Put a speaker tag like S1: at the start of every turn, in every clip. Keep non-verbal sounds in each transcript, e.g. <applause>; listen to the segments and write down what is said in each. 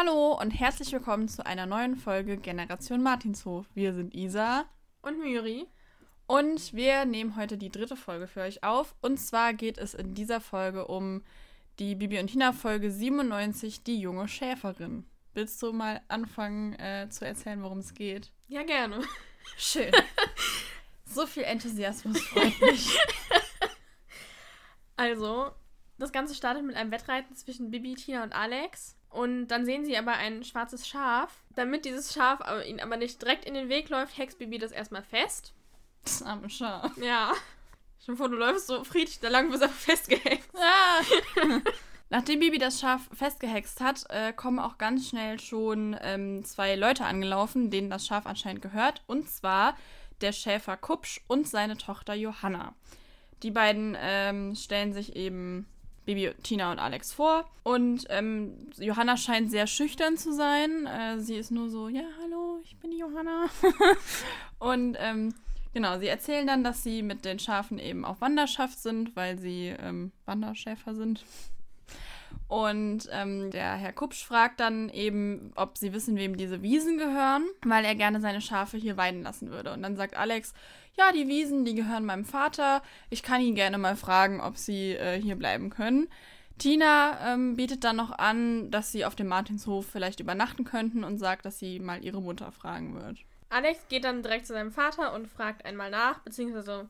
S1: Hallo und herzlich willkommen zu einer neuen Folge Generation Martinshof. Wir sind Isa
S2: und Myri
S1: und wir nehmen heute die dritte Folge für euch auf. Und zwar geht es in dieser Folge um die Bibi und Tina Folge 97, die junge Schäferin. Willst du mal anfangen äh, zu erzählen, worum es geht?
S2: Ja, gerne.
S1: Schön. <laughs> so viel Enthusiasmus freut mich.
S2: Also, das Ganze startet mit einem Wettreiten zwischen Bibi, Tina und Alex. Und dann sehen sie aber ein schwarzes Schaf. Damit dieses Schaf aber ihnen aber nicht direkt in den Weg läuft, hext Bibi das erstmal fest.
S1: Das arme Schaf.
S2: Ja. Schon vor, du läufst so friedlich da lang, wirst einfach festgehext. Ja. <laughs>
S1: Nachdem Bibi das Schaf festgehext hat, äh, kommen auch ganz schnell schon ähm, zwei Leute angelaufen, denen das Schaf anscheinend gehört. Und zwar der Schäfer Kupsch und seine Tochter Johanna. Die beiden ähm, stellen sich eben Baby, Tina und Alex vor. Und ähm, Johanna scheint sehr schüchtern zu sein. Äh, sie ist nur so, ja, hallo, ich bin die Johanna. <laughs> und ähm, genau, sie erzählen dann, dass sie mit den Schafen eben auf Wanderschaft sind, weil sie ähm, Wanderschäfer sind. Und ähm, der Herr Kupsch fragt dann eben, ob sie wissen, wem diese Wiesen gehören, weil er gerne seine Schafe hier weiden lassen würde. Und dann sagt Alex, ja, die Wiesen, die gehören meinem Vater. Ich kann ihn gerne mal fragen, ob sie äh, hier bleiben können. Tina ähm, bietet dann noch an, dass sie auf dem Martinshof vielleicht übernachten könnten und sagt, dass sie mal ihre Mutter fragen wird.
S2: Alex geht dann direkt zu seinem Vater und fragt einmal nach, beziehungsweise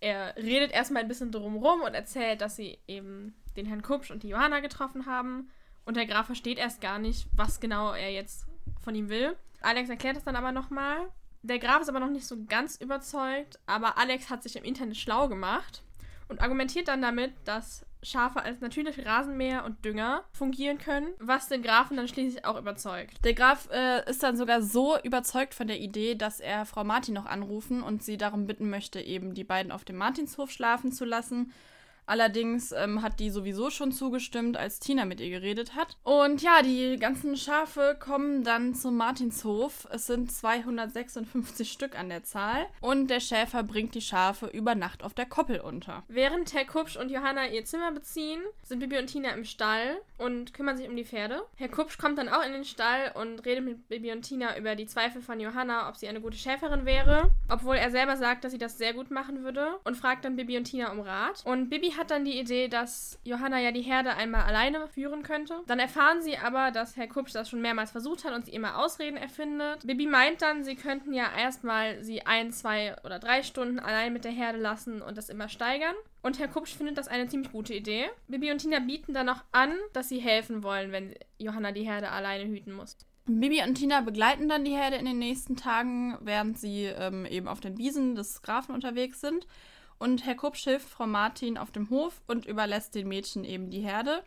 S2: er redet erstmal ein bisschen drumherum und erzählt, dass sie eben den Herrn Kupsch und die Johanna getroffen haben. Und der Graf versteht erst gar nicht, was genau er jetzt von ihm will. Alex erklärt es dann aber nochmal der Graf ist aber noch nicht so ganz überzeugt, aber Alex hat sich im Internet schlau gemacht und argumentiert dann damit, dass Schafe als natürliche Rasenmäher und Dünger fungieren können, was den Grafen dann schließlich auch überzeugt.
S1: Der Graf äh, ist dann sogar so überzeugt von der Idee, dass er Frau Martin noch anrufen und sie darum bitten möchte, eben die beiden auf dem Martinshof schlafen zu lassen Allerdings ähm, hat die sowieso schon zugestimmt, als Tina mit ihr geredet hat. Und ja, die ganzen Schafe kommen dann zum Martinshof. Es sind 256 Stück an der Zahl. Und der Schäfer bringt die Schafe über Nacht auf der Koppel unter.
S2: Während Herr Kupsch und Johanna ihr Zimmer beziehen, sind Bibi und Tina im Stall und kümmern sich um die Pferde. Herr Kupsch kommt dann auch in den Stall und redet mit Bibi und Tina über die Zweifel von Johanna, ob sie eine gute Schäferin wäre. Obwohl er selber sagt, dass sie das sehr gut machen würde. Und fragt dann Bibi und Tina um Rat. Und Bibi hat dann die Idee, dass Johanna ja die Herde einmal alleine führen könnte. Dann erfahren sie aber, dass Herr Kupsch das schon mehrmals versucht hat und sie immer Ausreden erfindet. Bibi meint dann, sie könnten ja erstmal sie ein, zwei oder drei Stunden allein mit der Herde lassen und das immer steigern. Und Herr Kupsch findet das eine ziemlich gute Idee. Bibi und Tina bieten dann noch an, dass sie helfen wollen, wenn Johanna die Herde alleine hüten muss.
S1: Bibi und Tina begleiten dann die Herde in den nächsten Tagen, während sie ähm, eben auf den Wiesen des Grafen unterwegs sind und Herr Kupsch hilft Frau Martin auf dem Hof und überlässt den Mädchen eben die Herde.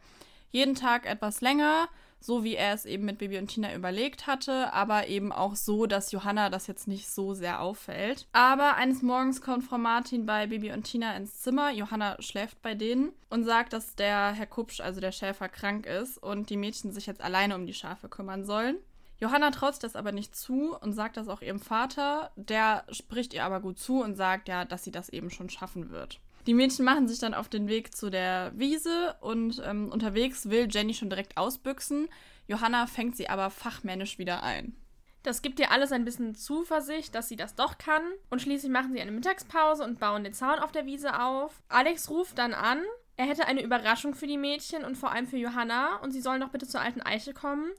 S1: Jeden Tag etwas länger, so wie er es eben mit Bibi und Tina überlegt hatte, aber eben auch so, dass Johanna das jetzt nicht so sehr auffällt. Aber eines Morgens kommt Frau Martin bei Bibi und Tina ins Zimmer. Johanna schläft bei denen und sagt, dass der Herr Kupsch, also der Schäfer, krank ist und die Mädchen sich jetzt alleine um die Schafe kümmern sollen. Johanna traut das aber nicht zu und sagt das auch ihrem Vater. Der spricht ihr aber gut zu und sagt ja, dass sie das eben schon schaffen wird. Die Mädchen machen sich dann auf den Weg zu der Wiese und ähm, unterwegs will Jenny schon direkt ausbüchsen. Johanna fängt sie aber fachmännisch wieder ein.
S2: Das gibt ihr alles ein bisschen Zuversicht, dass sie das doch kann. Und schließlich machen sie eine Mittagspause und bauen den Zaun auf der Wiese auf. Alex ruft dann an. Er hätte eine Überraschung für die Mädchen und vor allem für Johanna und sie sollen doch bitte zur alten Eiche kommen.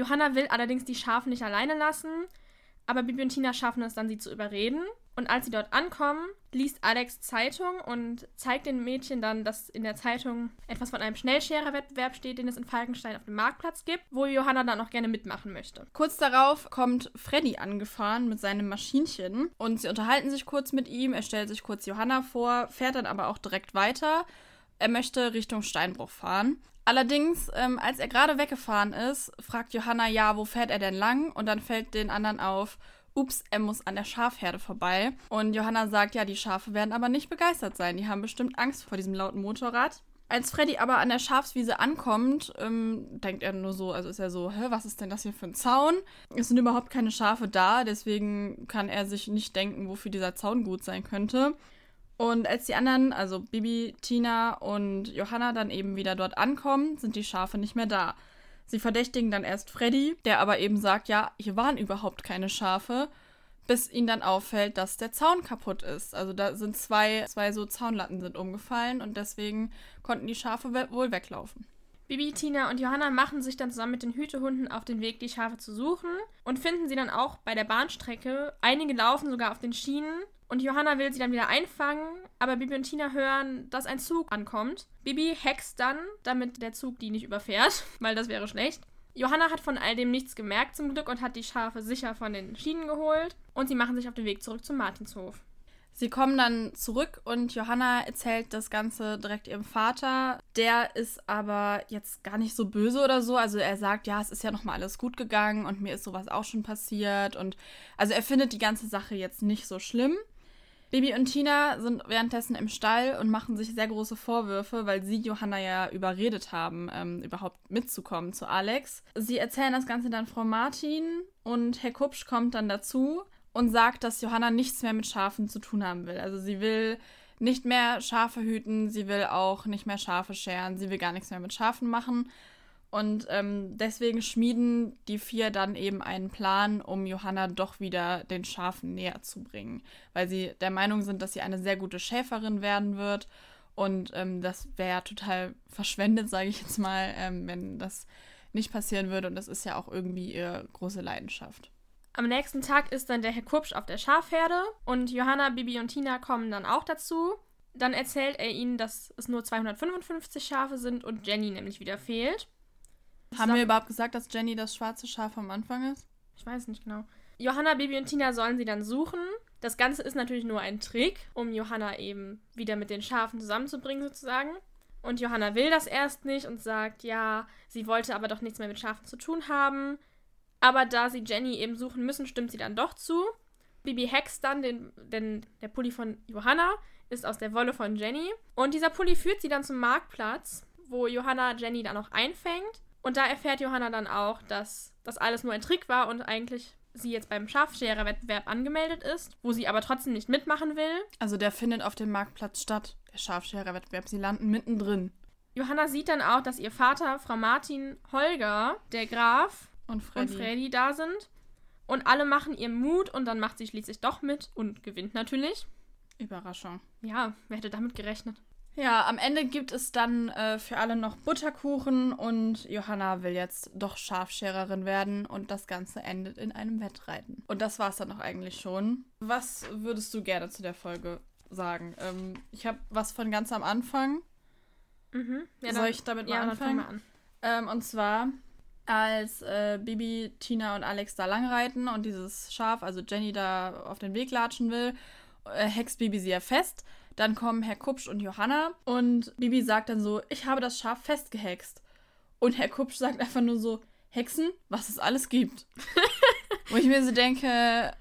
S2: Johanna will allerdings die Schafe nicht alleine lassen, aber Bibi und Tina schaffen es dann, sie zu überreden. Und als sie dort ankommen, liest Alex Zeitung und zeigt den Mädchen dann, dass in der Zeitung etwas von einem Schnellscherer-Wettbewerb steht, den es in Falkenstein auf dem Marktplatz gibt, wo Johanna dann auch gerne mitmachen möchte.
S1: Kurz darauf kommt Freddy angefahren mit seinem Maschinchen und sie unterhalten sich kurz mit ihm. Er stellt sich kurz Johanna vor, fährt dann aber auch direkt weiter. Er möchte Richtung Steinbruch fahren. Allerdings, ähm, als er gerade weggefahren ist, fragt Johanna, ja, wo fährt er denn lang? Und dann fällt den anderen auf, ups, er muss an der Schafherde vorbei. Und Johanna sagt, ja, die Schafe werden aber nicht begeistert sein. Die haben bestimmt Angst vor diesem lauten Motorrad. Als Freddy aber an der Schafswiese ankommt, ähm, denkt er nur so, also ist er so, hä, was ist denn das hier für ein Zaun? Es sind überhaupt keine Schafe da, deswegen kann er sich nicht denken, wofür dieser Zaun gut sein könnte. Und als die anderen, also Bibi, Tina und Johanna dann eben wieder dort ankommen, sind die Schafe nicht mehr da. Sie verdächtigen dann erst Freddy, der aber eben sagt, ja, hier waren überhaupt keine Schafe, bis ihnen dann auffällt, dass der Zaun kaputt ist. Also da sind zwei, zwei so Zaunlatten sind umgefallen und deswegen konnten die Schafe wohl weglaufen.
S2: Bibi, Tina und Johanna machen sich dann zusammen mit den Hütehunden auf den Weg, die Schafe zu suchen und finden sie dann auch bei der Bahnstrecke. Einige laufen sogar auf den Schienen und Johanna will sie dann wieder einfangen, aber Bibi und Tina hören, dass ein Zug ankommt. Bibi hext dann, damit der Zug die nicht überfährt, <laughs> weil das wäre schlecht. Johanna hat von all dem nichts gemerkt zum Glück und hat die Schafe sicher von den Schienen geholt und sie machen sich auf den Weg zurück zum Martinshof.
S1: Sie kommen dann zurück und Johanna erzählt das Ganze direkt ihrem Vater. Der ist aber jetzt gar nicht so böse oder so. Also er sagt, ja, es ist ja nochmal alles gut gegangen und mir ist sowas auch schon passiert. Und also er findet die ganze Sache jetzt nicht so schlimm. Bibi und Tina sind währenddessen im Stall und machen sich sehr große Vorwürfe, weil sie Johanna ja überredet haben, ähm, überhaupt mitzukommen zu Alex. Sie erzählen das Ganze dann Frau Martin und Herr Kupsch kommt dann dazu und sagt, dass Johanna nichts mehr mit Schafen zu tun haben will. Also sie will nicht mehr Schafe hüten, sie will auch nicht mehr Schafe scheren, sie will gar nichts mehr mit Schafen machen. Und ähm, deswegen schmieden die vier dann eben einen Plan, um Johanna doch wieder den Schafen näher zu bringen. Weil sie der Meinung sind, dass sie eine sehr gute Schäferin werden wird. Und ähm, das wäre ja total verschwendet, sage ich jetzt mal, ähm, wenn das nicht passieren würde. Und das ist ja auch irgendwie ihre große Leidenschaft.
S2: Am nächsten Tag ist dann der Herr Kupsch auf der Schafherde und Johanna, Bibi und Tina kommen dann auch dazu. Dann erzählt er ihnen, dass es nur 255 Schafe sind und Jenny nämlich wieder fehlt.
S1: Haben wir überhaupt gesagt, dass Jenny das schwarze Schaf am Anfang ist?
S2: Ich weiß nicht genau. Johanna, Bibi und Tina sollen sie dann suchen. Das Ganze ist natürlich nur ein Trick, um Johanna eben wieder mit den Schafen zusammenzubringen, sozusagen. Und Johanna will das erst nicht und sagt, ja, sie wollte aber doch nichts mehr mit Schafen zu tun haben. Aber da sie Jenny eben suchen müssen, stimmt sie dann doch zu. Bibi hext dann, den, denn der Pulli von Johanna ist aus der Wolle von Jenny. Und dieser Pulli führt sie dann zum Marktplatz, wo Johanna Jenny dann auch einfängt. Und da erfährt Johanna dann auch, dass das alles nur ein Trick war und eigentlich sie jetzt beim Schafschererwettbewerb angemeldet ist, wo sie aber trotzdem nicht mitmachen will.
S1: Also der findet auf dem Marktplatz statt, der Schafschererwettbewerb. Sie landen mittendrin.
S2: Johanna sieht dann auch, dass ihr Vater, Frau Martin, Holger, der Graf
S1: und Freddy,
S2: und Freddy da sind. Und alle machen ihr Mut und dann macht sie schließlich doch mit und gewinnt natürlich.
S1: Überraschung.
S2: Ja, wer hätte damit gerechnet?
S1: Ja, am Ende gibt es dann äh, für alle noch Butterkuchen und Johanna will jetzt doch Schafschererin werden und das Ganze endet in einem Wettreiten. Und das war es dann auch eigentlich schon. Was würdest du gerne zu der Folge sagen? Ähm, ich habe was von ganz am Anfang.
S2: Mhm. Ja,
S1: Soll ich damit mal
S2: ja,
S1: anfangen?
S2: Dann an.
S1: Ähm, und zwar, als äh, Bibi, Tina und Alex da langreiten und dieses Schaf, also Jenny, da auf den Weg latschen will, äh, hext Bibi sie ja fest. Dann kommen Herr Kupsch und Johanna und Bibi sagt dann so, ich habe das Schaf festgehext. Und Herr Kupsch sagt einfach nur so, Hexen, was es alles gibt. <laughs> Wo ich mir so denke,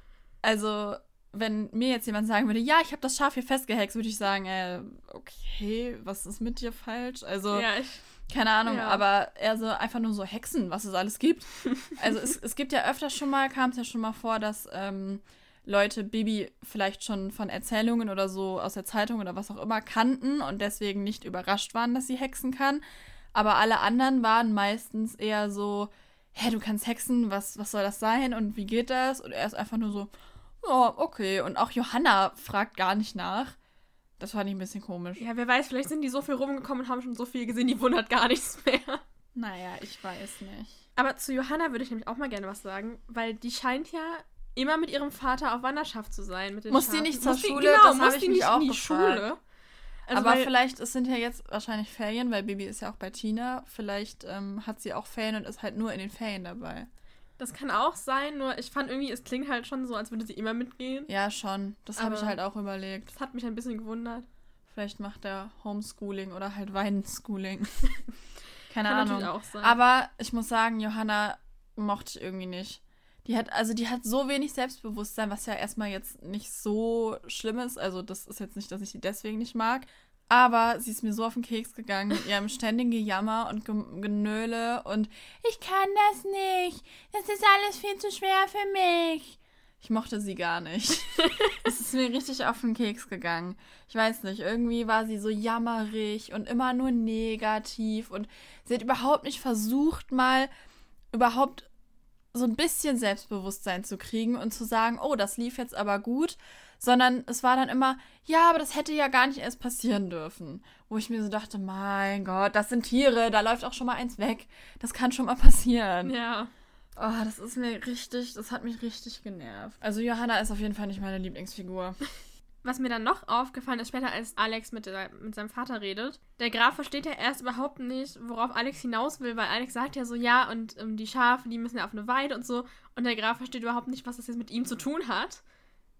S1: also wenn mir jetzt jemand sagen würde, ja, ich habe das Schaf hier festgehext, würde ich sagen, äh, okay, was ist mit dir falsch? Also,
S2: Ja, ich,
S1: keine Ahnung,
S2: Ja.
S1: aber eher so einfach nur so Hexen, was es alles gibt. <laughs> Also es, es gibt ja öfter schon mal, kam es ja schon mal vor, dass ähm, Leute Bibi vielleicht schon von Erzählungen oder so aus der Zeitung oder was auch immer kannten und deswegen nicht überrascht waren, dass sie hexen kann. Aber alle anderen waren meistens eher so, hä, du kannst hexen, was, was soll das sein und wie geht das? Und er ist einfach nur so, ja, okay. Und auch Johanna fragt gar nicht nach. Das fand ich ein bisschen komisch.
S2: ja, wer weiß, vielleicht sind die so viel rumgekommen und haben schon so viel gesehen, die wundert gar nichts mehr.
S1: Naja, ich weiß nicht.
S2: Aber zu Johanna würde ich nämlich auch mal gerne was sagen, weil die scheint ja immer mit ihrem Vater auf Wanderschaft zu sein. Mit den
S1: Muss die
S2: Schafen.
S1: nicht zur
S2: Muss die-
S1: Schule?
S2: Genau,
S1: Das
S2: muss die nicht
S1: auch
S2: in die
S1: gefragt.
S2: Schule? Also
S1: aber
S2: weil-
S1: vielleicht, es sind ja jetzt wahrscheinlich Ferien, weil Bibi ist ja auch bei Tina. Vielleicht ähm, hat sie auch Ferien und ist halt nur in den Ferien dabei.
S2: Das kann auch sein, nur ich fand irgendwie, es klingt halt schon so, als würde sie immer mitgehen.
S1: Ja, schon. Das habe ich halt auch überlegt.
S2: Das hat mich ein bisschen gewundert.
S1: Vielleicht macht er Homeschooling oder halt Weinschooling. <laughs> Keine
S2: Kann
S1: Ahnung.
S2: auch sein.
S1: Aber ich muss sagen, Johanna mochte ich irgendwie nicht. Die hat, also die hat so wenig Selbstbewusstsein, was ja erstmal jetzt nicht so schlimm ist. Also das ist jetzt nicht, dass ich die deswegen nicht mag. Aber sie ist mir so auf den Keks gegangen mit ihrem ständigen Gejammer und Ge Genöle und ich kann das nicht. Das ist alles viel zu schwer für mich. Ich mochte sie gar nicht. <laughs> es ist mir richtig auf den Keks gegangen. Ich weiß nicht, irgendwie war sie so jammerig und immer nur negativ und sie hat überhaupt nicht versucht, mal überhaupt so ein bisschen Selbstbewusstsein zu kriegen und zu sagen, oh, das lief jetzt aber gut, sondern es war dann immer, ja, aber das hätte ja gar nicht erst passieren dürfen. Wo ich mir so dachte, mein Gott, das sind Tiere, da läuft auch schon mal eins weg. Das kann schon mal passieren.
S2: Ja.
S1: Oh, das ist mir richtig, das hat mich richtig genervt. Also Johanna ist auf jeden Fall nicht meine Lieblingsfigur. <laughs>
S2: Was mir dann noch aufgefallen ist, später als Alex mit, der, mit seinem Vater redet, der Graf versteht ja erst überhaupt nicht, worauf Alex hinaus will, weil Alex sagt ja so, ja, und ähm, die Schafe, die müssen ja auf eine Weide und so. Und der Graf versteht überhaupt nicht, was das jetzt mit ihm zu tun hat.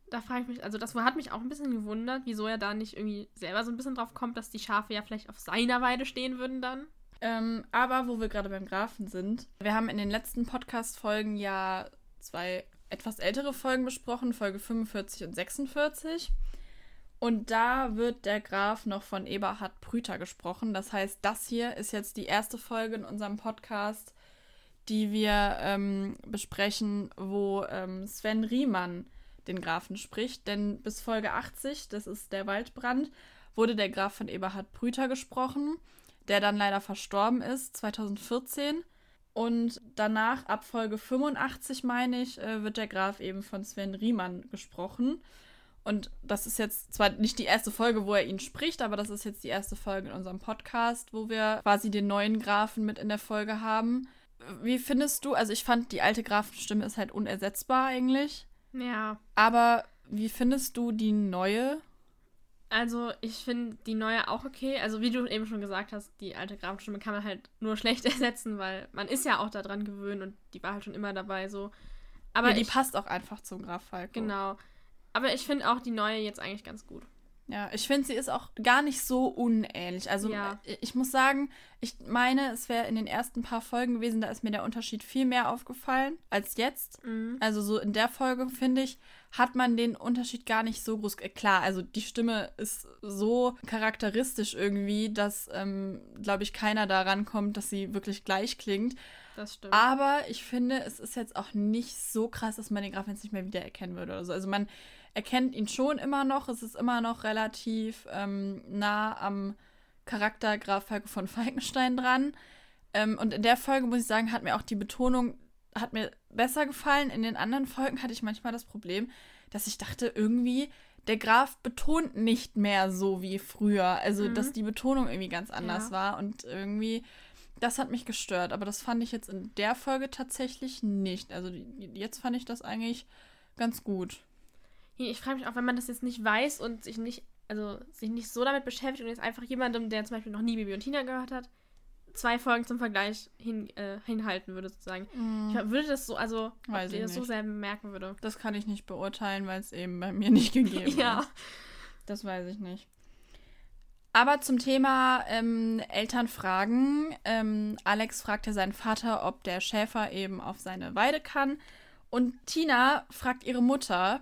S2: Da frage ich mich, also das hat mich auch ein bisschen gewundert, wieso er da nicht irgendwie selber so ein bisschen drauf kommt, dass die Schafe ja vielleicht auf seiner Weide stehen würden dann.
S1: Ähm, aber wo wir gerade beim Grafen sind, wir haben in den letzten Podcast-Folgen ja zwei etwas ältere Folgen besprochen, Folge 45 und 46. Und da wird der Graf noch von Eberhard Brüter gesprochen. Das heißt, das hier ist jetzt die erste Folge in unserem Podcast, die wir ähm, besprechen, wo ähm, Sven Riemann den Grafen spricht. Denn bis Folge 80, das ist der Waldbrand, wurde der Graf von Eberhard Brüter gesprochen der dann leider verstorben ist, 2014. Und danach, ab Folge 85, meine ich, äh, wird der Graf eben von Sven Riemann gesprochen. Und das ist jetzt zwar nicht die erste Folge, wo er ihn spricht, aber das ist jetzt die erste Folge in unserem Podcast, wo wir quasi den neuen Grafen mit in der Folge haben. Wie findest du, also ich fand, die alte Grafenstimme ist halt unersetzbar eigentlich.
S2: Ja.
S1: Aber wie findest du die neue?
S2: Also, ich finde die neue auch okay. Also, wie du eben schon gesagt hast, die alte Grafenstimme kann man halt nur schlecht <laughs> ersetzen, weil man ist ja auch daran gewöhnt und die war halt schon immer dabei so.
S1: Aber ja, die ich, passt auch einfach zum Graf Falco.
S2: Genau. Aber ich finde auch die neue jetzt eigentlich ganz gut.
S1: Ja, ich finde, sie ist auch gar nicht so unähnlich. Also ja. Äh, ich muss sagen, ich meine, es wäre in den ersten paar Folgen gewesen, da ist mir der Unterschied viel mehr aufgefallen als jetzt. Mhm. Also so in der Folge, finde ich, hat man den Unterschied gar nicht so groß. Äh, klar, also die Stimme ist so charakteristisch irgendwie, dass, ähm, glaube ich, keiner daran kommt, dass sie wirklich gleich klingt.
S2: Das stimmt.
S1: Aber ich finde, es ist jetzt auch nicht so krass, dass man den Graf jetzt nicht mehr wiedererkennen würde oder so. Also man erkennt ihn schon immer noch. Es ist immer noch relativ ähm, nah am Charakter Graf Falco von Falkenstein dran. Ähm, und in der Folge, muss ich sagen, hat mir auch die Betonung hat mir besser gefallen. In den anderen Folgen hatte ich manchmal das Problem, dass ich dachte, irgendwie, der Graf betont nicht mehr so wie früher. Also, mhm. dass die Betonung irgendwie ganz anders ja. war. Und irgendwie, das hat mich gestört. Aber das fand ich jetzt in der Folge tatsächlich nicht. Also, jetzt fand ich das eigentlich ganz gut.
S2: Ich frage mich auch, wenn man das jetzt nicht weiß und sich nicht, also sich nicht so damit beschäftigt und jetzt einfach jemandem, der zum Beispiel noch nie Bibi und Tina gehört hat, zwei Folgen zum Vergleich hin, äh, hinhalten würde, sozusagen. Mm. Ich würde das so, also,
S1: Weiß
S2: ob das so sehr merken würde.
S1: Das kann ich nicht beurteilen, weil es eben bei mir nicht <laughs> gegeben
S2: ja.
S1: ist. Das weiß ich nicht. Aber zum Thema ähm, Elternfragen. Ähm, Alex fragte seinen Vater, ob der Schäfer eben auf seine Weide kann. Und Tina fragt ihre Mutter,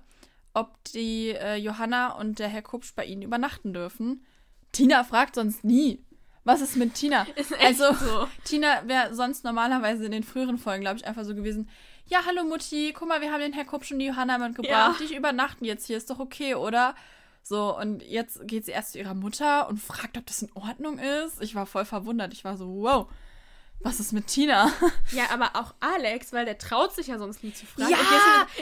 S1: ob die äh, Johanna und der Herr Kupsch bei ihnen übernachten dürfen. Tina fragt sonst nie. Was ist mit Tina? <laughs>
S2: Ist also, so. <laughs>
S1: Tina wäre sonst normalerweise in den früheren Folgen, glaube ich, einfach so gewesen. Ja, hallo Mutti, guck mal, wir haben den Herr Kupsch und die Johanna mitgebracht. Ja. Die übernachten jetzt hier, ist doch okay, oder? So, und jetzt geht sie erst zu ihrer Mutter und fragt, ob das in Ordnung ist. Ich war voll verwundert. Ich war so, wow was ist mit Tina?
S2: Ja, aber auch Alex, weil der traut sich ja sonst nie zu fragen.
S1: Ja,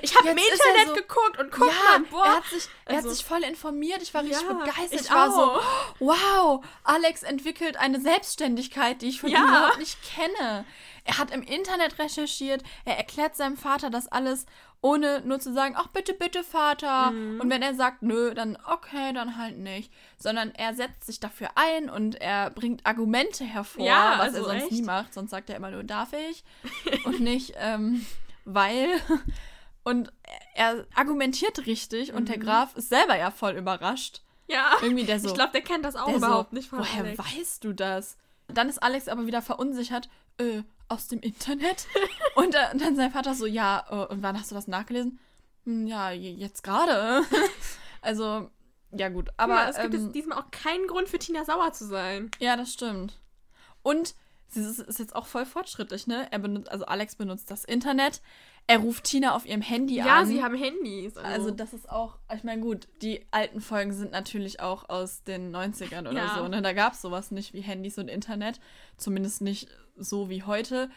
S2: ich habe im Internet so, geguckt und guck ja, mal, boah.
S1: Er hat, sich, er also, hat sich voll informiert. Ich war richtig ja, begeistert. Ich, ich war so, wow, Alex entwickelt eine Selbstständigkeit, die ich von ja. ihm überhaupt nicht kenne. Er hat im Internet recherchiert, er erklärt seinem Vater das alles, ohne nur zu sagen, ach bitte, bitte, Vater. Mhm. Und wenn er sagt, nö, dann okay, dann halt nicht. Sondern er setzt sich dafür ein und er bringt Argumente hervor, ja, was also er sonst echt? nie macht. Sonst sagt er immer nur, darf ich? <laughs> und nicht, ähm, weil. Und er argumentiert richtig mhm. und der mhm. Graf ist selber ja voll überrascht.
S2: Ja.
S1: Irgendwie der so.
S2: Ich glaube, der kennt das auch überhaupt so, nicht von
S1: Woher
S2: Alex.
S1: weißt du das? Dann ist Alex aber wieder verunsichert. Äh, aus dem Internet. <laughs> und, äh, und, dann sein Vater so, ja, äh, und wann hast du das nachgelesen? Hm, ja, jetzt gerade. <laughs> also, ja gut. Aber
S2: ja, es gibt ähm, diesmal auch keinen Grund für Tina sauer zu sein.
S1: Ja, das stimmt. Und sie ist, ist jetzt auch voll fortschrittlich, ne? Er benutzt, also Alex benutzt das Internet. Er ruft Tina auf ihrem Handy
S2: Ja,
S1: an.
S2: sie haben Handys.
S1: Also das ist auch, ich meine, gut, die alten Folgen sind natürlich auch aus den 90ern oder
S2: Ja.
S1: so. Ne? Da gab es sowas nicht wie Handys und Internet. Zumindest nicht so wie heute.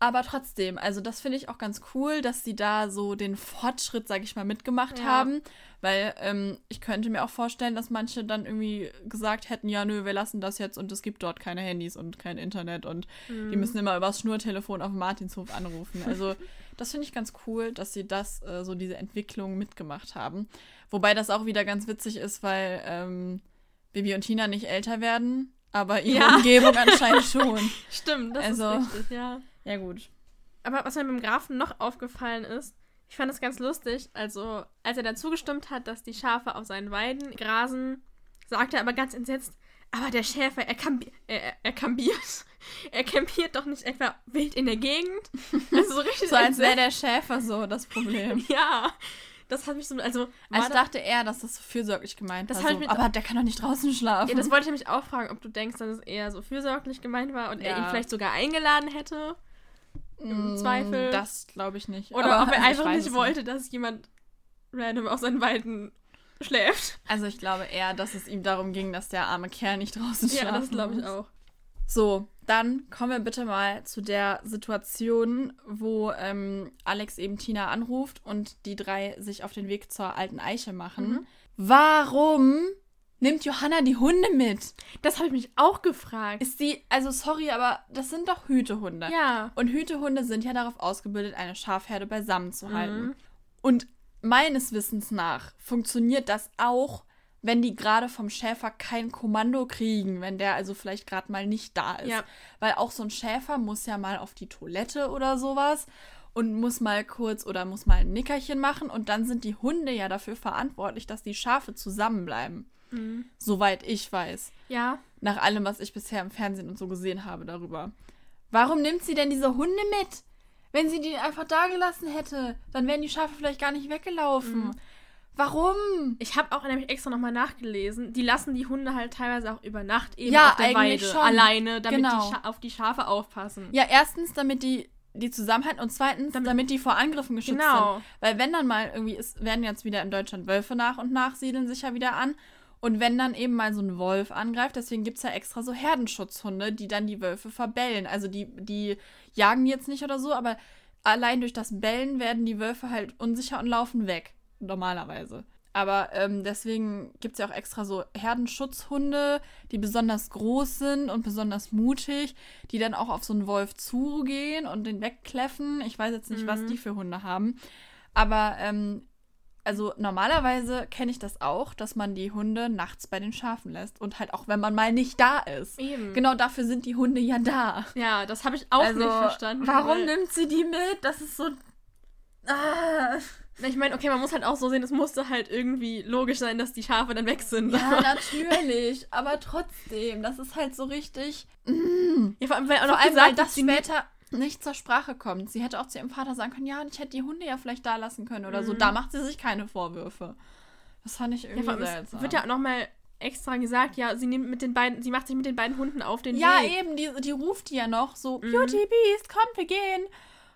S1: Aber trotzdem, also das finde ich auch ganz cool, dass sie da so den Fortschritt, sag ich mal, mitgemacht
S2: Ja.
S1: haben. Weil ähm, ich könnte mir auch vorstellen, dass manche dann irgendwie gesagt hätten, ja, nö, wir lassen das jetzt und es gibt dort keine Handys und kein Internet und
S2: Mhm.
S1: die müssen immer übers Schnurtelefon auf dem Martinshof anrufen. Also <laughs> das finde ich ganz cool, dass sie das, äh, so diese Entwicklung mitgemacht haben. Wobei das auch wieder ganz witzig ist, weil ähm, Bibi und Tina nicht älter werden, aber ihre
S2: Ja.
S1: Umgebung <laughs> anscheinend schon.
S2: Stimmt, das
S1: Also-
S2: ist richtig, ja.
S1: Ja, gut.
S2: Aber was mir beim Grafen noch aufgefallen ist, ich fand es ganz lustig, also als er dann zugestimmt hat, dass die Schafe auf seinen Weiden grasen, sagte er aber ganz entsetzt, aber der Schäfer, er, kambi er, er- er kambiert. <laughs> Er campiert doch nicht etwa wild in der Gegend. Also so richtig
S1: So als wäre der Schäfer so das Problem. <laughs>
S2: Ja, das hat mich so, also,
S1: Also dachte eher, dass das so fürsorglich gemeint
S2: Das
S1: war. So, aber der kann doch nicht draußen schlafen.
S2: ja, das wollte ich nämlich auch fragen, ob du denkst, dass es eher so fürsorglich gemeint war und er
S1: Ja.
S2: ihn vielleicht sogar eingeladen hätte. im
S1: Mm,
S2: Zweifel.
S1: Das glaube ich nicht.
S2: Oder
S1: Aber
S2: ob er <laughs> einfach nicht wollte, dass jemand random auf seinen Weiden schläft.
S1: Also ich glaube eher, dass es ihm darum ging, dass der arme Kerl nicht draußen schlafen
S2: Ja, das glaube ich auch.
S1: So, dann kommen wir bitte mal zu der Situation, wo ähm, Alex eben Tina anruft und die drei sich auf den Weg zur alten Eiche machen.
S2: Mhm.
S1: Warum nimmt Johanna die Hunde mit?
S2: Das habe ich mich auch gefragt.
S1: Ist die, also sorry, aber das sind doch Hütehunde.
S2: ja.
S1: Und Hütehunde sind ja darauf ausgebildet, eine Schafherde beisammen zu halten.
S2: Mhm.
S1: Und meines Wissens nach funktioniert das auch, wenn die gerade vom Schäfer kein Kommando kriegen, wenn der also vielleicht gerade mal nicht da ist.
S2: Ja.
S1: Weil auch so ein Schäfer muss ja mal auf die Toilette oder sowas und muss mal kurz oder muss mal ein Nickerchen machen und dann sind die Hunde ja dafür verantwortlich, dass die Schafe zusammenbleiben.
S2: Mhm.
S1: Soweit ich weiß.
S2: Ja.
S1: Nach allem, was ich bisher im Fernsehen und so gesehen habe darüber. Warum nimmt sie denn diese Hunde mit? Wenn sie die einfach da gelassen hätte, dann wären die Schafe vielleicht gar nicht weggelaufen.
S2: Mhm.
S1: Warum?
S2: Ich habe auch nämlich extra nochmal nachgelesen. Die lassen die Hunde halt teilweise auch über Nacht eben
S1: Ja,
S2: auf der
S1: eigentlich
S2: Weide
S1: schon.
S2: alleine, damit
S1: Genau.
S2: die Scha auf die Schafe aufpassen.
S1: Ja, erstens, damit die die zusammenhalten und zweitens, damit,
S2: Damit-
S1: die vor Angriffen geschützt
S2: Genau.
S1: sind. Weil wenn dann mal irgendwie, es werden jetzt wieder in Deutschland Wölfe nach und nach siedeln sich ja wieder an. Und wenn dann eben mal so ein Wolf angreift, deswegen gibt es ja extra so Herdenschutzhunde, die dann die Wölfe verbellen. Also die, die jagen die jetzt nicht oder so, aber allein durch das Bellen werden die Wölfe halt unsicher und laufen weg. Normalerweise. Aber ähm, deswegen gibt es ja auch extra so Herdenschutzhunde, die besonders groß sind und besonders mutig, die dann auch auf so einen Wolf zugehen und den wegkläffen. Ich weiß jetzt nicht, was
S2: Mhm.
S1: die für Hunde haben. Aber ähm, also normalerweise kenne ich das auch, dass man die Hunde nachts bei den Schafen lässt. Und halt auch, wenn man mal nicht da ist.
S2: Eben.
S1: Genau dafür sind die Hunde ja da.
S2: Ja, das habe ich auch
S1: also,
S2: nicht verstanden.
S1: Warum nimmt sie die mit? Das ist so. Ah.
S2: Ich meine, okay, man muss halt auch so sehen, es musste halt irgendwie logisch sein, dass die Schafe dann weg sind.
S1: Ja, <laughs> natürlich. aber trotzdem, das ist halt so richtig. Mm.
S2: Ja, vor allem, weil auch
S1: Vor
S2: noch
S1: allem, weil
S2: gesagt,
S1: das
S2: dass sie nicht
S1: später nicht zur Sprache kommt. Sie hätte auch zu ihrem Vater sagen können, ja, und ich hätte die Hunde ja vielleicht da lassen können oder so.
S2: Mhm.
S1: Da macht sie sich keine Vorwürfe. Das fand ich
S2: Ja,
S1: irgendwie
S2: vor allem, es
S1: seltsam.
S2: wird ja auch nochmal extra gesagt, ja, sie nimmt mit den beiden, sie macht sich mit den beiden Hunden auf den
S1: ja,
S2: Weg.
S1: eben, die, die ruft die ja noch so,
S2: Mhm.
S1: Beauty Beast, kommt, wir gehen.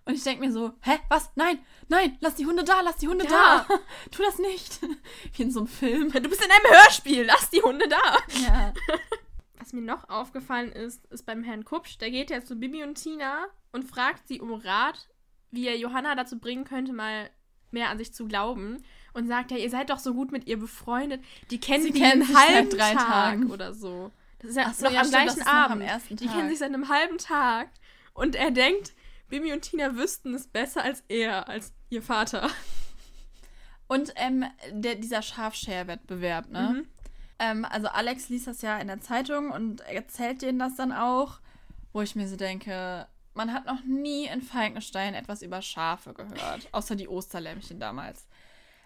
S1: Und ich denke mir so, hä, was? Nein, nein, lass die Hunde da, lass die Hunde
S2: Ja.
S1: da. <laughs> Tu das nicht. <laughs> Wie in so einem Film.
S2: Du bist in einem Hörspiel, lass die Hunde da.
S1: Ja. <laughs>
S2: Was mir noch aufgefallen ist, ist beim Herrn Kupsch, der geht ja zu Bibi und Tina und fragt sie um Rat, wie er Johanna dazu bringen könnte, mal mehr an sich zu glauben. Und sagt ja, ihr seid doch so gut mit ihr befreundet. Die kennen
S1: Sie
S2: die
S1: kennen
S2: einen halben
S1: drei
S2: Tag
S1: Tagen.
S2: oder so. Das ist ja
S1: so,
S2: noch
S1: ja,
S2: am
S1: stimmt,
S2: gleichen
S1: am
S2: Abend.
S1: ersten
S2: Die kennen sich seit einem halben Tag. Und er denkt, Bibi und Tina wüssten es besser als er, als ihr Vater.
S1: Und ähm, der, dieser Schafshare-Wettbewerb, ne?
S2: Mhm.
S1: Ähm, also Alex liest das ja in der Zeitung und erzählt denen das dann auch, wo ich mir so denke, man hat noch nie in Falkenstein etwas über Schafe gehört, außer die Osterlämmchen damals.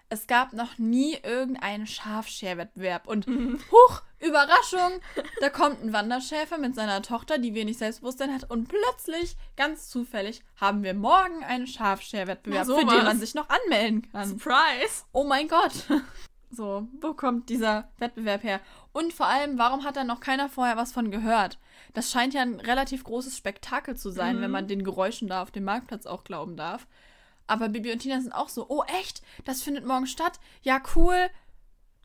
S1: Es gab noch nie irgendeinen Schafscherwettbewerb und huch, Überraschung, da kommt ein Wanderschäfer mit seiner Tochter, die wenig Selbstbewusstsein hat und plötzlich, ganz zufällig, haben wir morgen einen Schafscherwettbewerb, für den man sich noch anmelden kann.
S2: Surprise!
S1: Oh mein Gott. <laughs> So, wo kommt dieser Wettbewerb her? Und vor allem, warum hat da noch keiner vorher was von gehört? Das scheint ja ein relativ großes Spektakel zu sein,
S2: Mhm.
S1: wenn man den Geräuschen da auf dem Marktplatz auch glauben darf. Aber Bibi und Tina sind auch so, oh echt? Das findet morgen statt? Ja, cool.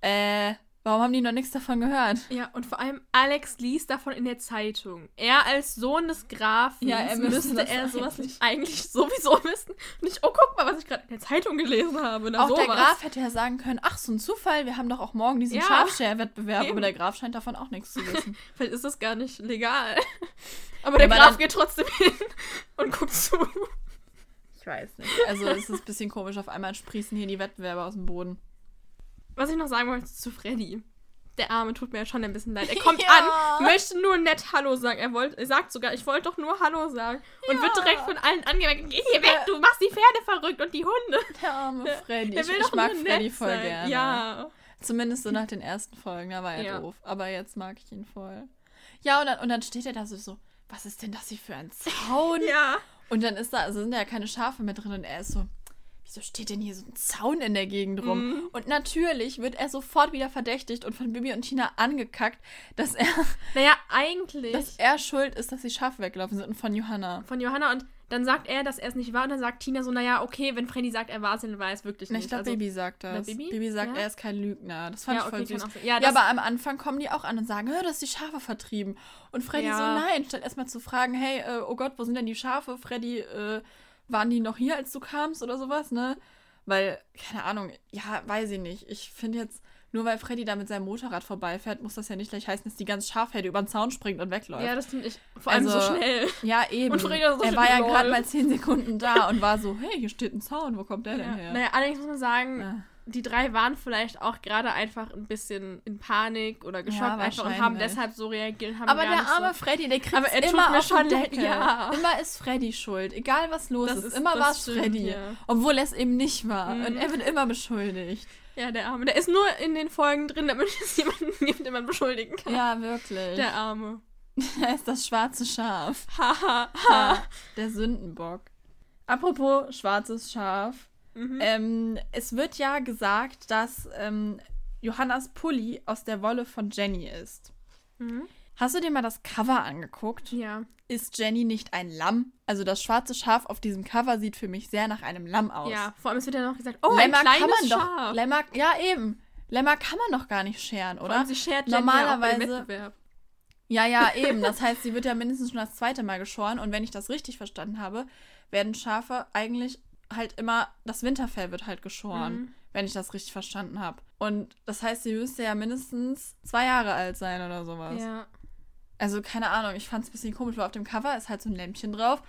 S1: Äh, warum haben die noch nichts davon gehört?
S2: Ja, und vor allem Alex liest davon in der Zeitung. Er als Sohn des Grafen
S1: Ja, er müsste
S2: er sowas
S1: eigentlich-
S2: nicht eigentlich sowieso wissen. Und ich, oh, guck mal, was ich gerade in der Zeitung gelesen habe. Na,
S1: auch der
S2: sowas.
S1: Graf hätte ja sagen können, ach, so ein Zufall, wir haben doch auch morgen diesen
S2: Ja.
S1: Schafscher-Wettbewerb. Aber der Graf scheint davon auch nichts zu wissen. <laughs>
S2: Vielleicht ist das gar nicht legal. <laughs> Aber der
S1: aber
S2: Graf geht trotzdem hin und guckt zu.
S1: Ich weiß nicht. Also es ist ein bisschen komisch, auf einmal sprießen hier die Wettbewerbe aus dem Boden.
S2: Was ich noch sagen wollte zu Freddy. Der Arme tut mir ja schon ein bisschen leid. <laughs> Er kommt
S1: Ja.
S2: an, möchte nur nett Hallo sagen. Er, wollt, er sagt sogar, ich wollte doch nur Hallo sagen. Und
S1: Ja.
S2: wird direkt von allen angemerkt. Geh hier weg, du machst die Pferde verrückt und die Hunde.
S1: Der arme
S2: Der-
S1: Freddy.
S2: Der
S1: Ich,
S2: will
S1: ich
S2: doch
S1: mag Freddy voll
S2: sein.
S1: gerne.
S2: Ja.
S1: Zumindest so nach den ersten Folgen, da war er
S2: Ja.
S1: doof. Aber jetzt mag ich ihn voll. Ja, und dann, und dann steht er da so, so, was ist denn das hier für ein Zaun?
S2: Ja.
S1: Und dann ist da, also sind da ja keine Schafe mit drin und er ist so, wieso steht denn hier so ein Zaun in der Gegend rum?
S2: Mhm.
S1: Und natürlich wird er sofort wieder verdächtigt und von Bibi und Tina angekackt, dass er,
S2: Naja, eigentlich
S1: dass er schuld ist, dass die Schafe weggelaufen sind und von Johanna.
S2: von Johanna und dann sagt er, dass er es nicht war und dann sagt Tina so, naja, okay, wenn Freddy sagt, er war es, dann war er es wirklich
S1: Na,
S2: nicht.
S1: ich glaube,
S2: also,
S1: Bibi sagt das.
S2: Na, Bibi?
S1: sagt,
S2: Ja?
S1: er ist kein Lügner. Das fand
S2: Ja,
S1: ich voll
S2: okay,
S1: süß.
S2: auch. Ja,
S1: Ja, aber am Anfang kommen die auch an und sagen, "Hör, du hast die Schafe vertrieben. Und Freddy so, nein, statt erstmal zu fragen, hey, äh, oh Gott, wo sind denn die Schafe? Freddy, äh, waren die noch hier, als du kamst oder sowas, ne? Weil, keine Ahnung, ja, weiß ich nicht. Ich finde jetzt, nur weil Freddy da mit seinem Motorrad vorbeifährt, muss das ja nicht gleich heißen, dass die ganze Schafherde über den Zaun springt und wegläuft.
S2: Ja, das finde ich vor allem
S1: Also,
S2: so schnell.
S1: Ja, eben.
S2: Und Freddy so
S1: er war ja gerade mal zehn Sekunden da und war so, hey, hier steht ein Zaun, wo kommt der denn
S2: Ja.
S1: her?
S2: Naja, allerdings muss man sagen,
S1: Ja.
S2: die drei waren vielleicht auch gerade einfach ein bisschen in Panik oder geschockt
S1: Ja,
S2: einfach und haben deshalb so reagiert. Haben
S1: Aber der arme
S2: so.
S1: Freddy, der kriegt
S2: Aber er
S1: immer auf
S2: schon
S1: Deckel.
S2: ja.
S1: Immer ist Freddy schuld, egal was los ist.
S2: ist-
S1: Immer war es
S2: stimmt,
S1: Freddy. Obwohl er es eben nicht war.
S2: Mhm.
S1: Und er wird immer beschuldigt.
S2: Ja, der Arme. Der ist nur in den Folgen drin, damit <laughs> es jemanden gibt, den man beschuldigen kann.
S1: Ja, wirklich.
S2: Der Arme. <laughs>
S1: er ist das schwarze Schaf.
S2: Haha.
S1: Ha, der Sündenbock. Apropos schwarzes Schaf.
S2: Mhm.
S1: Ähm, es wird ja gesagt, dass ähm, Johannas Pulli aus der Wolle von Jenny ist.
S2: Mhm.
S1: Hast du dir mal das Cover angeguckt?
S2: Ja.
S1: Ist Jenny nicht ein Lamm? Also das schwarze Schaf auf diesem Cover sieht für mich sehr nach einem Lamm aus.
S2: Ja, vor allem es wird ja noch gesagt, oh,
S1: Lämmer
S2: ein kleines
S1: kann man doch. Lämmer, ja, eben. Lämmer kann man doch gar nicht scheren,
S2: Vor allem,
S1: oder?
S2: sie schert Jenny
S1: Normalerweise-
S2: ja auch Wettbewerb.
S1: Ja, ja, <laughs> eben. Das heißt, sie wird ja mindestens schon das zweite Mal geschoren. Und wenn ich das richtig verstanden habe, werden Schafe eigentlich halt immer, das Winterfell wird halt geschoren,
S2: Mhm.
S1: wenn ich das richtig verstanden habe. Und das heißt, sie müsste ja mindestens zwei Jahre alt sein oder sowas.
S2: Ja.
S1: Also keine Ahnung, ich fand es ein bisschen komisch, weil auf dem Cover ist halt so ein Lämpchen drauf.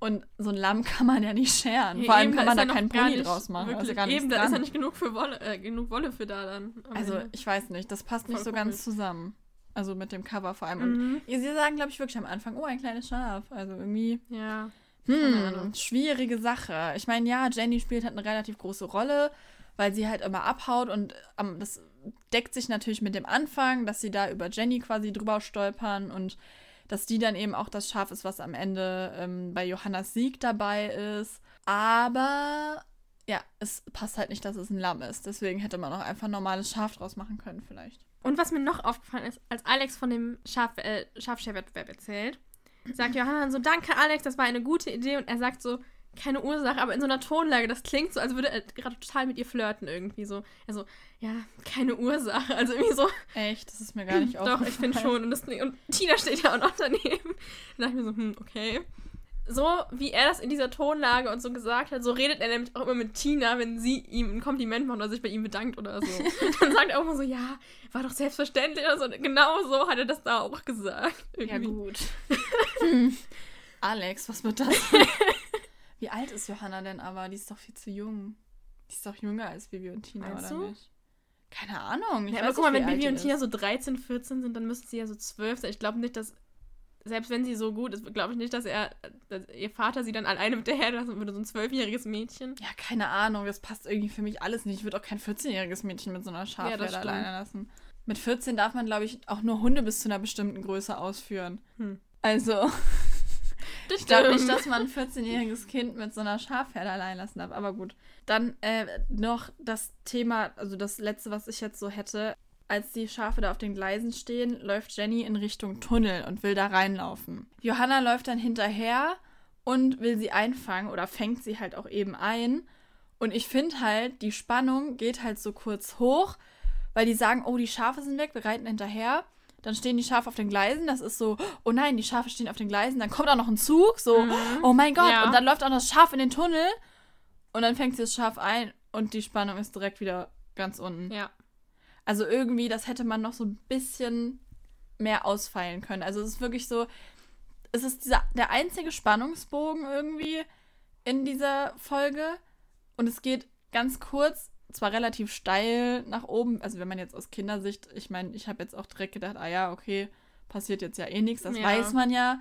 S1: Und so ein Lamm <laughs> kann man ja nicht scheren. Vor allem
S2: eben,
S1: kann man da
S2: ja
S1: keinen Pulli
S2: nicht
S1: draus machen.
S2: Wirklich,
S1: Also gar nichts
S2: eben, da ist ja nicht genug, für Wolle, äh, genug Wolle für da dann. am
S1: Also ich weiß nicht, das passt nicht so
S2: komisch.
S1: ganz zusammen. Also mit dem Cover vor allem. Und
S2: Mhm.
S1: sie sagen, glaube ich, wirklich am Anfang, oh, ein kleines Schaf. Also irgendwie,
S2: Ja.
S1: Hm, schwierige Sache. Ich meine, ja, Jenny spielt halt eine relativ große Rolle, weil sie halt immer abhaut und ähm, das deckt sich natürlich mit dem Anfang, dass sie da über Jenny quasi drüber stolpern und dass die dann eben auch das Schaf ist, was am Ende ähm, bei Johannas Sieg dabei ist. Aber ja, es passt halt nicht, dass es ein Lamm ist. Deswegen hätte man auch einfach ein normales Schaf draus machen können, vielleicht.
S2: Und was mir noch aufgefallen ist, als Alex von dem Schaf, äh, Schafscherwettbewerb erzählt, sagt Johanna so, danke Alex, das war eine gute Idee. Und er sagt so, keine Ursache, aber in so einer Tonlage, das klingt so, als würde er gerade total mit ihr flirten irgendwie so. Also, ja, keine Ursache. Also irgendwie so,
S1: Echt, das ist mir gar nicht
S2: doch, ich finde schon. Und, das, und Tina steht ja auch noch daneben. Da dachte ich mir so, hm, okay. So wie er das in dieser Tonlage und so gesagt hat, so redet er nämlich auch immer mit Tina, wenn sie ihm ein Kompliment macht oder sich bei ihm bedankt oder so. <laughs> Dann sagt er auch immer so, ja, war doch selbstverständlich oder so. Genau so hat er das da auch gesagt.
S1: Ja,
S2: Irgendwie.
S1: gut. <laughs> Alex, was wird das? <laughs> Wie alt ist Johanna denn aber? Die ist doch viel zu jung. Die ist doch jünger als Bibi und Tina,
S2: Meinst
S1: oder
S2: du?
S1: nicht? Keine Ahnung. Ich
S2: Ja, aber guck mal, wenn Bibi und Tina so 13, 14 sind, dann müssten sie ja so 12 sein. Ich glaube nicht, dass, selbst wenn sie so gut ist, glaube ich nicht, dass er, dass ihr Vater sie dann alleine mit der Herde lassen würde, so ein zwölfjähriges Mädchen.
S1: Ja, keine Ahnung. Das passt irgendwie für mich alles nicht. Ich würde auch kein 14-jähriges Mädchen mit so einer Schafherde
S2: stimmt.
S1: alleine lassen. Mit 14 darf man, glaube ich, auch nur Hunde bis zu einer bestimmten Größe ausführen.
S2: Hm.
S1: Also, <laughs> Ich glaube nicht, dass man ein 14-jähriges Kind mit so einer Schafherde allein lassen darf, aber gut. Dann äh, noch das Thema, also das letzte, was ich jetzt so hätte. Als die Schafe da auf den Gleisen stehen, läuft Jenny in Richtung Tunnel und will da reinlaufen. Johanna läuft dann hinterher und will sie einfangen oder fängt sie halt auch eben ein. Und ich finde halt, die Spannung geht halt so kurz hoch, weil die sagen, oh, die Schafe sind weg, wir reiten hinterher. Dann stehen die Schafe auf den Gleisen, das ist so, oh nein, die Schafe stehen auf den Gleisen. Dann kommt auch noch ein Zug, so,
S2: Mhm.
S1: oh mein Gott.
S2: Ja.
S1: Und dann läuft auch das Schaf in den Tunnel und dann fängt sie das Schaf ein und die Spannung ist direkt wieder ganz unten.
S2: Ja.
S1: Also irgendwie, das hätte man noch so ein bisschen mehr ausfeilen können. Also es ist wirklich so, es ist dieser, der einzige Spannungsbogen irgendwie in dieser Folge und es geht ganz kurz, zwar relativ steil nach oben, also wenn man jetzt aus Kindersicht, ich meine, ich habe jetzt auch direkt gedacht, ah ja, okay, passiert jetzt ja eh nichts, das
S2: Ja.
S1: weiß man ja.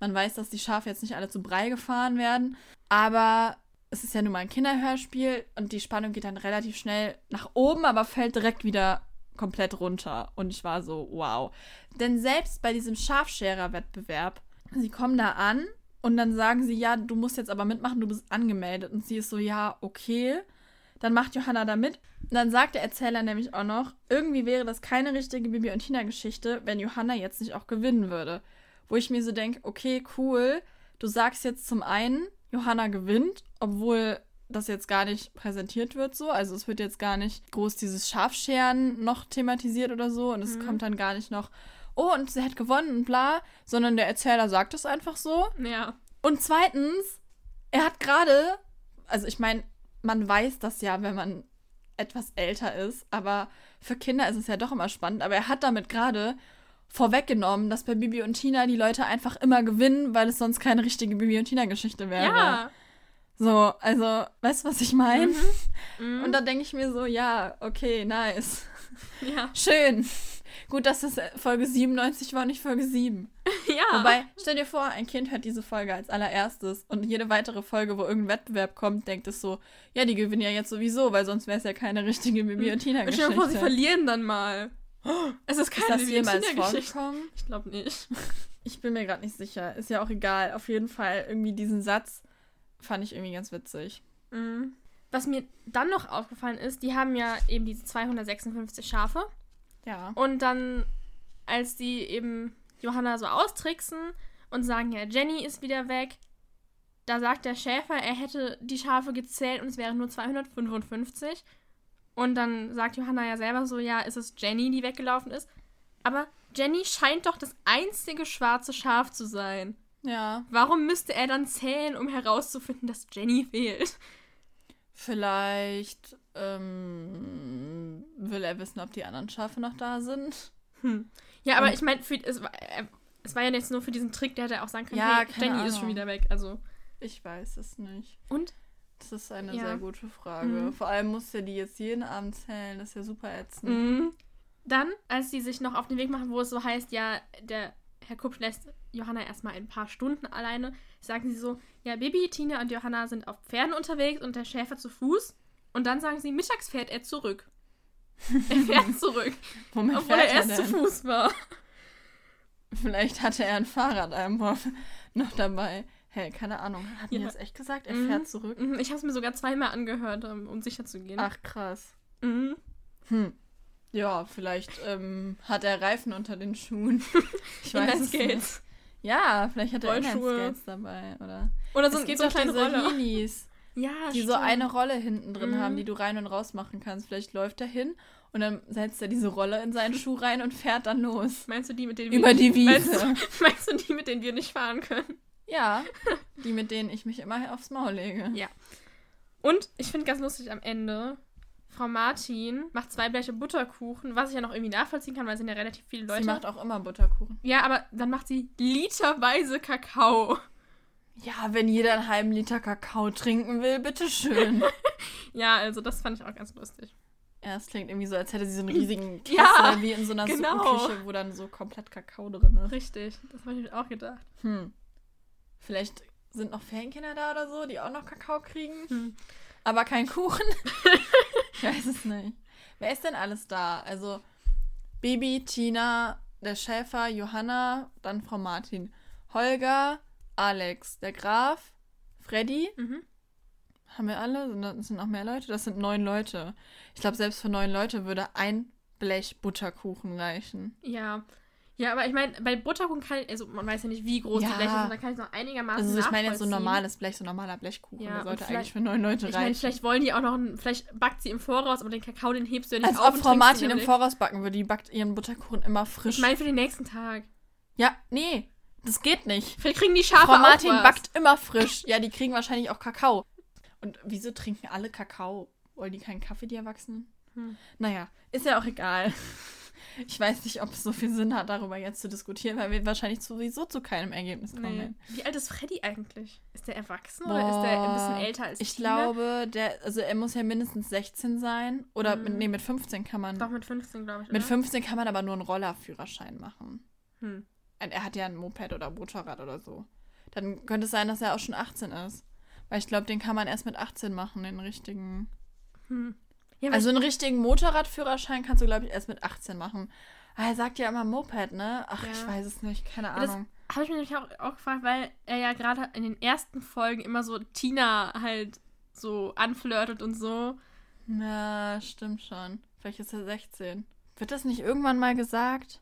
S1: Man weiß, dass die Schafe jetzt nicht alle zu Brei gefahren werden, aber es ist ja nun mal ein Kinderhörspiel und die Spannung geht dann relativ schnell nach oben, aber fällt direkt wieder komplett runter. Und ich war so, wow. Denn selbst bei diesem Schafscherer-Wettbewerb, sie kommen da an und dann sagen sie, ja, du musst jetzt aber mitmachen, du bist angemeldet. Und sie ist so, ja, okay. Dann macht Johanna da mit. Und dann sagt der Erzähler nämlich auch noch, irgendwie wäre das keine richtige Bibi und Tina-Geschichte, wenn Johanna jetzt nicht auch gewinnen würde. Wo ich mir so denke, okay, cool. Du sagst jetzt zum einen, Johanna gewinnt, obwohl das jetzt gar nicht präsentiert wird so. Also es wird jetzt gar nicht groß dieses Schafscheren noch thematisiert oder so. Und es
S2: Mhm.
S1: kommt dann gar nicht noch, oh, und sie hat gewonnen und bla. Sondern der Erzähler sagt es einfach so.
S2: Ja.
S1: Und zweitens, er hat gerade, also ich meine, man weiß das ja, wenn man etwas älter ist, aber für Kinder ist es ja doch immer spannend. Aber er hat damit gerade vorweggenommen, dass bei Bibi und Tina die Leute einfach immer gewinnen, weil es sonst keine richtige Bibi und Tina-Geschichte wäre.
S2: Ja.
S1: So, also, weißt du, was ich meine?
S2: Mhm.
S1: Und da denke ich mir so, ja, okay, nice.
S2: ja.
S1: Schön. Gut, dass es Folge 97 war, nicht Folge 7. <laughs>
S2: Ja.
S1: Wobei, stell dir vor, ein Kind hört diese Folge als allererstes und jede weitere Folge, wo irgendein Wettbewerb kommt, denkt es so, ja, die gewinnen ja jetzt sowieso, weil sonst wäre es ja keine richtige Bibi und Tina
S2: Und stell dir vor, sie verlieren dann mal. <gasps> Es ist
S1: Ist
S2: keine
S1: das jemals
S2: Tina-Geschichte.
S1: vorgekommen?
S2: Ich glaube nicht. <laughs>
S1: Ich bin mir gerade nicht sicher. Ist ja auch egal. Auf jeden Fall irgendwie diesen Satz fand ich irgendwie ganz witzig.
S2: Mhm. Was mir dann noch aufgefallen ist, die haben ja eben diese 256 Schafe.
S1: Ja.
S2: Und dann, als die eben Johanna so austricksen und sagen, ja, Jenny ist wieder weg, da sagt der Schäfer, er hätte die Schafe gezählt und es wären nur 255. Und dann sagt Johanna ja selber so, ja, ist es Jenny, die weggelaufen ist. Aber Jenny scheint doch das einzige schwarze Schaf zu sein.
S1: Ja.
S2: Warum müsste er dann zählen, um herauszufinden, dass Jenny fehlt?
S1: Vielleicht ähm, will er wissen, ob die anderen Schafe noch da sind.
S2: Hm. Ja, aber
S1: Und-
S2: ich meine, es, war- äh, es war ja jetzt nur für diesen Trick, der hätte auch sagen können,
S1: Ja,
S2: hey, Jenny ist
S1: Ahnung.
S2: schon wieder weg. Also.
S1: Ich weiß es nicht.
S2: Und?
S1: Das ist eine
S2: Ja.
S1: sehr gute Frage.
S2: Mhm.
S1: Vor allem muss er die jetzt jeden Abend zählen. Das ist ja super ätzend.
S2: Mhm. Dann, als die sich noch auf den Weg machen, wo es so heißt, ja, der Herr Kupsch lässt Johanna erstmal ein paar Stunden alleine, sagen sie so, ja, Bibi, Tina und Johanna sind auf Pferden unterwegs und der Schäfer zu Fuß. Und dann sagen sie, mittags fährt er zurück. <laughs> Er fährt zurück,
S1: Womit
S2: obwohl
S1: fährt
S2: er erst zu? Fuß war.
S1: Vielleicht hatte er ein Fahrrad einfach noch dabei. Hey, keine Ahnung. Hat
S2: Ja.
S1: mir das echt gesagt? Er
S2: Mhm.
S1: fährt zurück?
S2: Mhm, Ich habe es mir sogar zweimal angehört, um, sicher zu gehen.
S1: Ach, krass.
S2: Mhm.
S1: Hm. Ja, vielleicht ähm, hat er Reifen unter den Schuhen. <laughs> Ich weiß es nicht. Ja, vielleicht hat er
S2: Rollschuhe.
S1: Dabei, oder?
S2: Oder so,
S1: es gibt
S2: so kleine
S1: diese
S2: Rolle.
S1: Heelys,
S2: Ja,
S1: die so
S2: stimmt.
S1: eine Rolle hinten drin
S2: Mhm.
S1: haben, die du rein und raus machen kannst. Vielleicht läuft er hin und dann setzt er diese Rolle in seinen Schuh rein und fährt dann los.
S2: Meinst du die, mit denen
S1: Über
S2: wir
S1: die
S2: Meinst
S1: Wiese.
S2: du, <laughs> meinst du die, mit denen wir nicht fahren können?
S1: Ja, <laughs> die, mit denen ich mich immer aufs Maul lege.
S2: Ja. Und ich finde ganz lustig am Ende, Frau Martin macht zwei Bleche Butterkuchen, was ich ja noch irgendwie nachvollziehen kann, weil es sind ja relativ viele Leute.
S1: Sie macht auch immer Butterkuchen.
S2: ja, aber dann macht sie literweise Kakao.
S1: Ja, wenn jeder einen halben Liter Kakao trinken will, bitteschön. <laughs>
S2: Ja, also das fand ich auch ganz lustig.
S1: ja, es klingt irgendwie so, als hätte sie so einen riesigen Kessel,
S2: Ja,
S1: wie in so einer
S2: genau.
S1: Suppenküche, wo dann so komplett Kakao drin ist.
S2: Richtig, das habe ich mir auch gedacht.
S1: Hm. Vielleicht sind noch Ferienkinder da oder so, die auch noch Kakao kriegen.
S2: Hm.
S1: Aber kein Kuchen. <laughs> ich weiß es nicht. Wer ist denn alles da? Also Baby, Tina, der Schäfer, Johanna, dann Frau Martin. Holger, Alex, der Graf, Freddy,
S2: Mhm.
S1: haben wir alle? Sind, das sind noch mehr Leute? Das sind neun Leute. Ich glaube, selbst für neun Leute würde ein Blech Butterkuchen reichen.
S2: Ja. Ja, aber ich meine, bei Butterkuchen kann ich, also man weiß ja nicht, wie groß
S1: Ja.
S2: die Bleche sind, da kann ich noch einigermaßen
S1: Also ich meine jetzt so ein normales Blech, so ein normaler Blechkuchen.
S2: Ja,
S1: der sollte eigentlich für neun Leute
S2: Ich meine,
S1: reichen.
S2: vielleicht wollen die auch noch, ein, vielleicht backt sie im Voraus, aber den Kakao, den hebst du ja nicht
S1: Als
S2: auf
S1: ob Frau Martin im. Voraus backen würde, die backt ihren Butterkuchen immer frisch.
S2: Ich meine für den nächsten Tag.
S1: ja, nee, das geht nicht.
S2: Vielleicht kriegen die Schafe
S1: Frau
S2: auch
S1: Martin
S2: was.
S1: backt immer frisch. Ja, die kriegen wahrscheinlich auch Kakao. Und wieso trinken alle Kakao? Wollen die keinen Kaffee, die Erwachsenen?
S2: Hm.
S1: Naja, ist ja auch egal. <laughs> Ich weiß nicht, ob es so viel Sinn hat, darüber jetzt zu diskutieren, weil wir wahrscheinlich sowieso zu keinem Ergebnis kommen.
S2: Nee. Wie alt ist Freddy eigentlich? Ist der erwachsen oder ist der ein bisschen
S1: Boah,
S2: älter als
S1: Ich
S2: Tina?
S1: glaube, der, also er muss ja mindestens 16 sein. Oder
S2: Mhm.
S1: mit, nee, mit 15 kann man.
S2: Doch mit 15, glaube ich.
S1: mit
S2: oder?
S1: 15 kann man aber nur einen Rollerführerschein machen.
S2: Hm.
S1: Er hat ja ein Moped oder Motorrad oder so. Dann könnte es sein, dass er auch schon 18 ist. Weil ich glaube, den kann man erst mit 18 machen, den richtigen.
S2: Hm. Ja,
S1: Also einen richtigen Motorradführerschein kannst du, glaube ich, erst mit 18 machen. Aber er sagt ja immer Moped, ne? Ach,
S2: Ja.
S1: ich weiß es nicht, keine
S2: das
S1: Ahnung.
S2: habe ich mich nämlich auch, auch gefragt, weil er ja gerade in den ersten Folgen immer so Tina halt so anflirtet und so.
S1: Ja, stimmt schon. Vielleicht ist er 16. Wird das nicht irgendwann mal gesagt?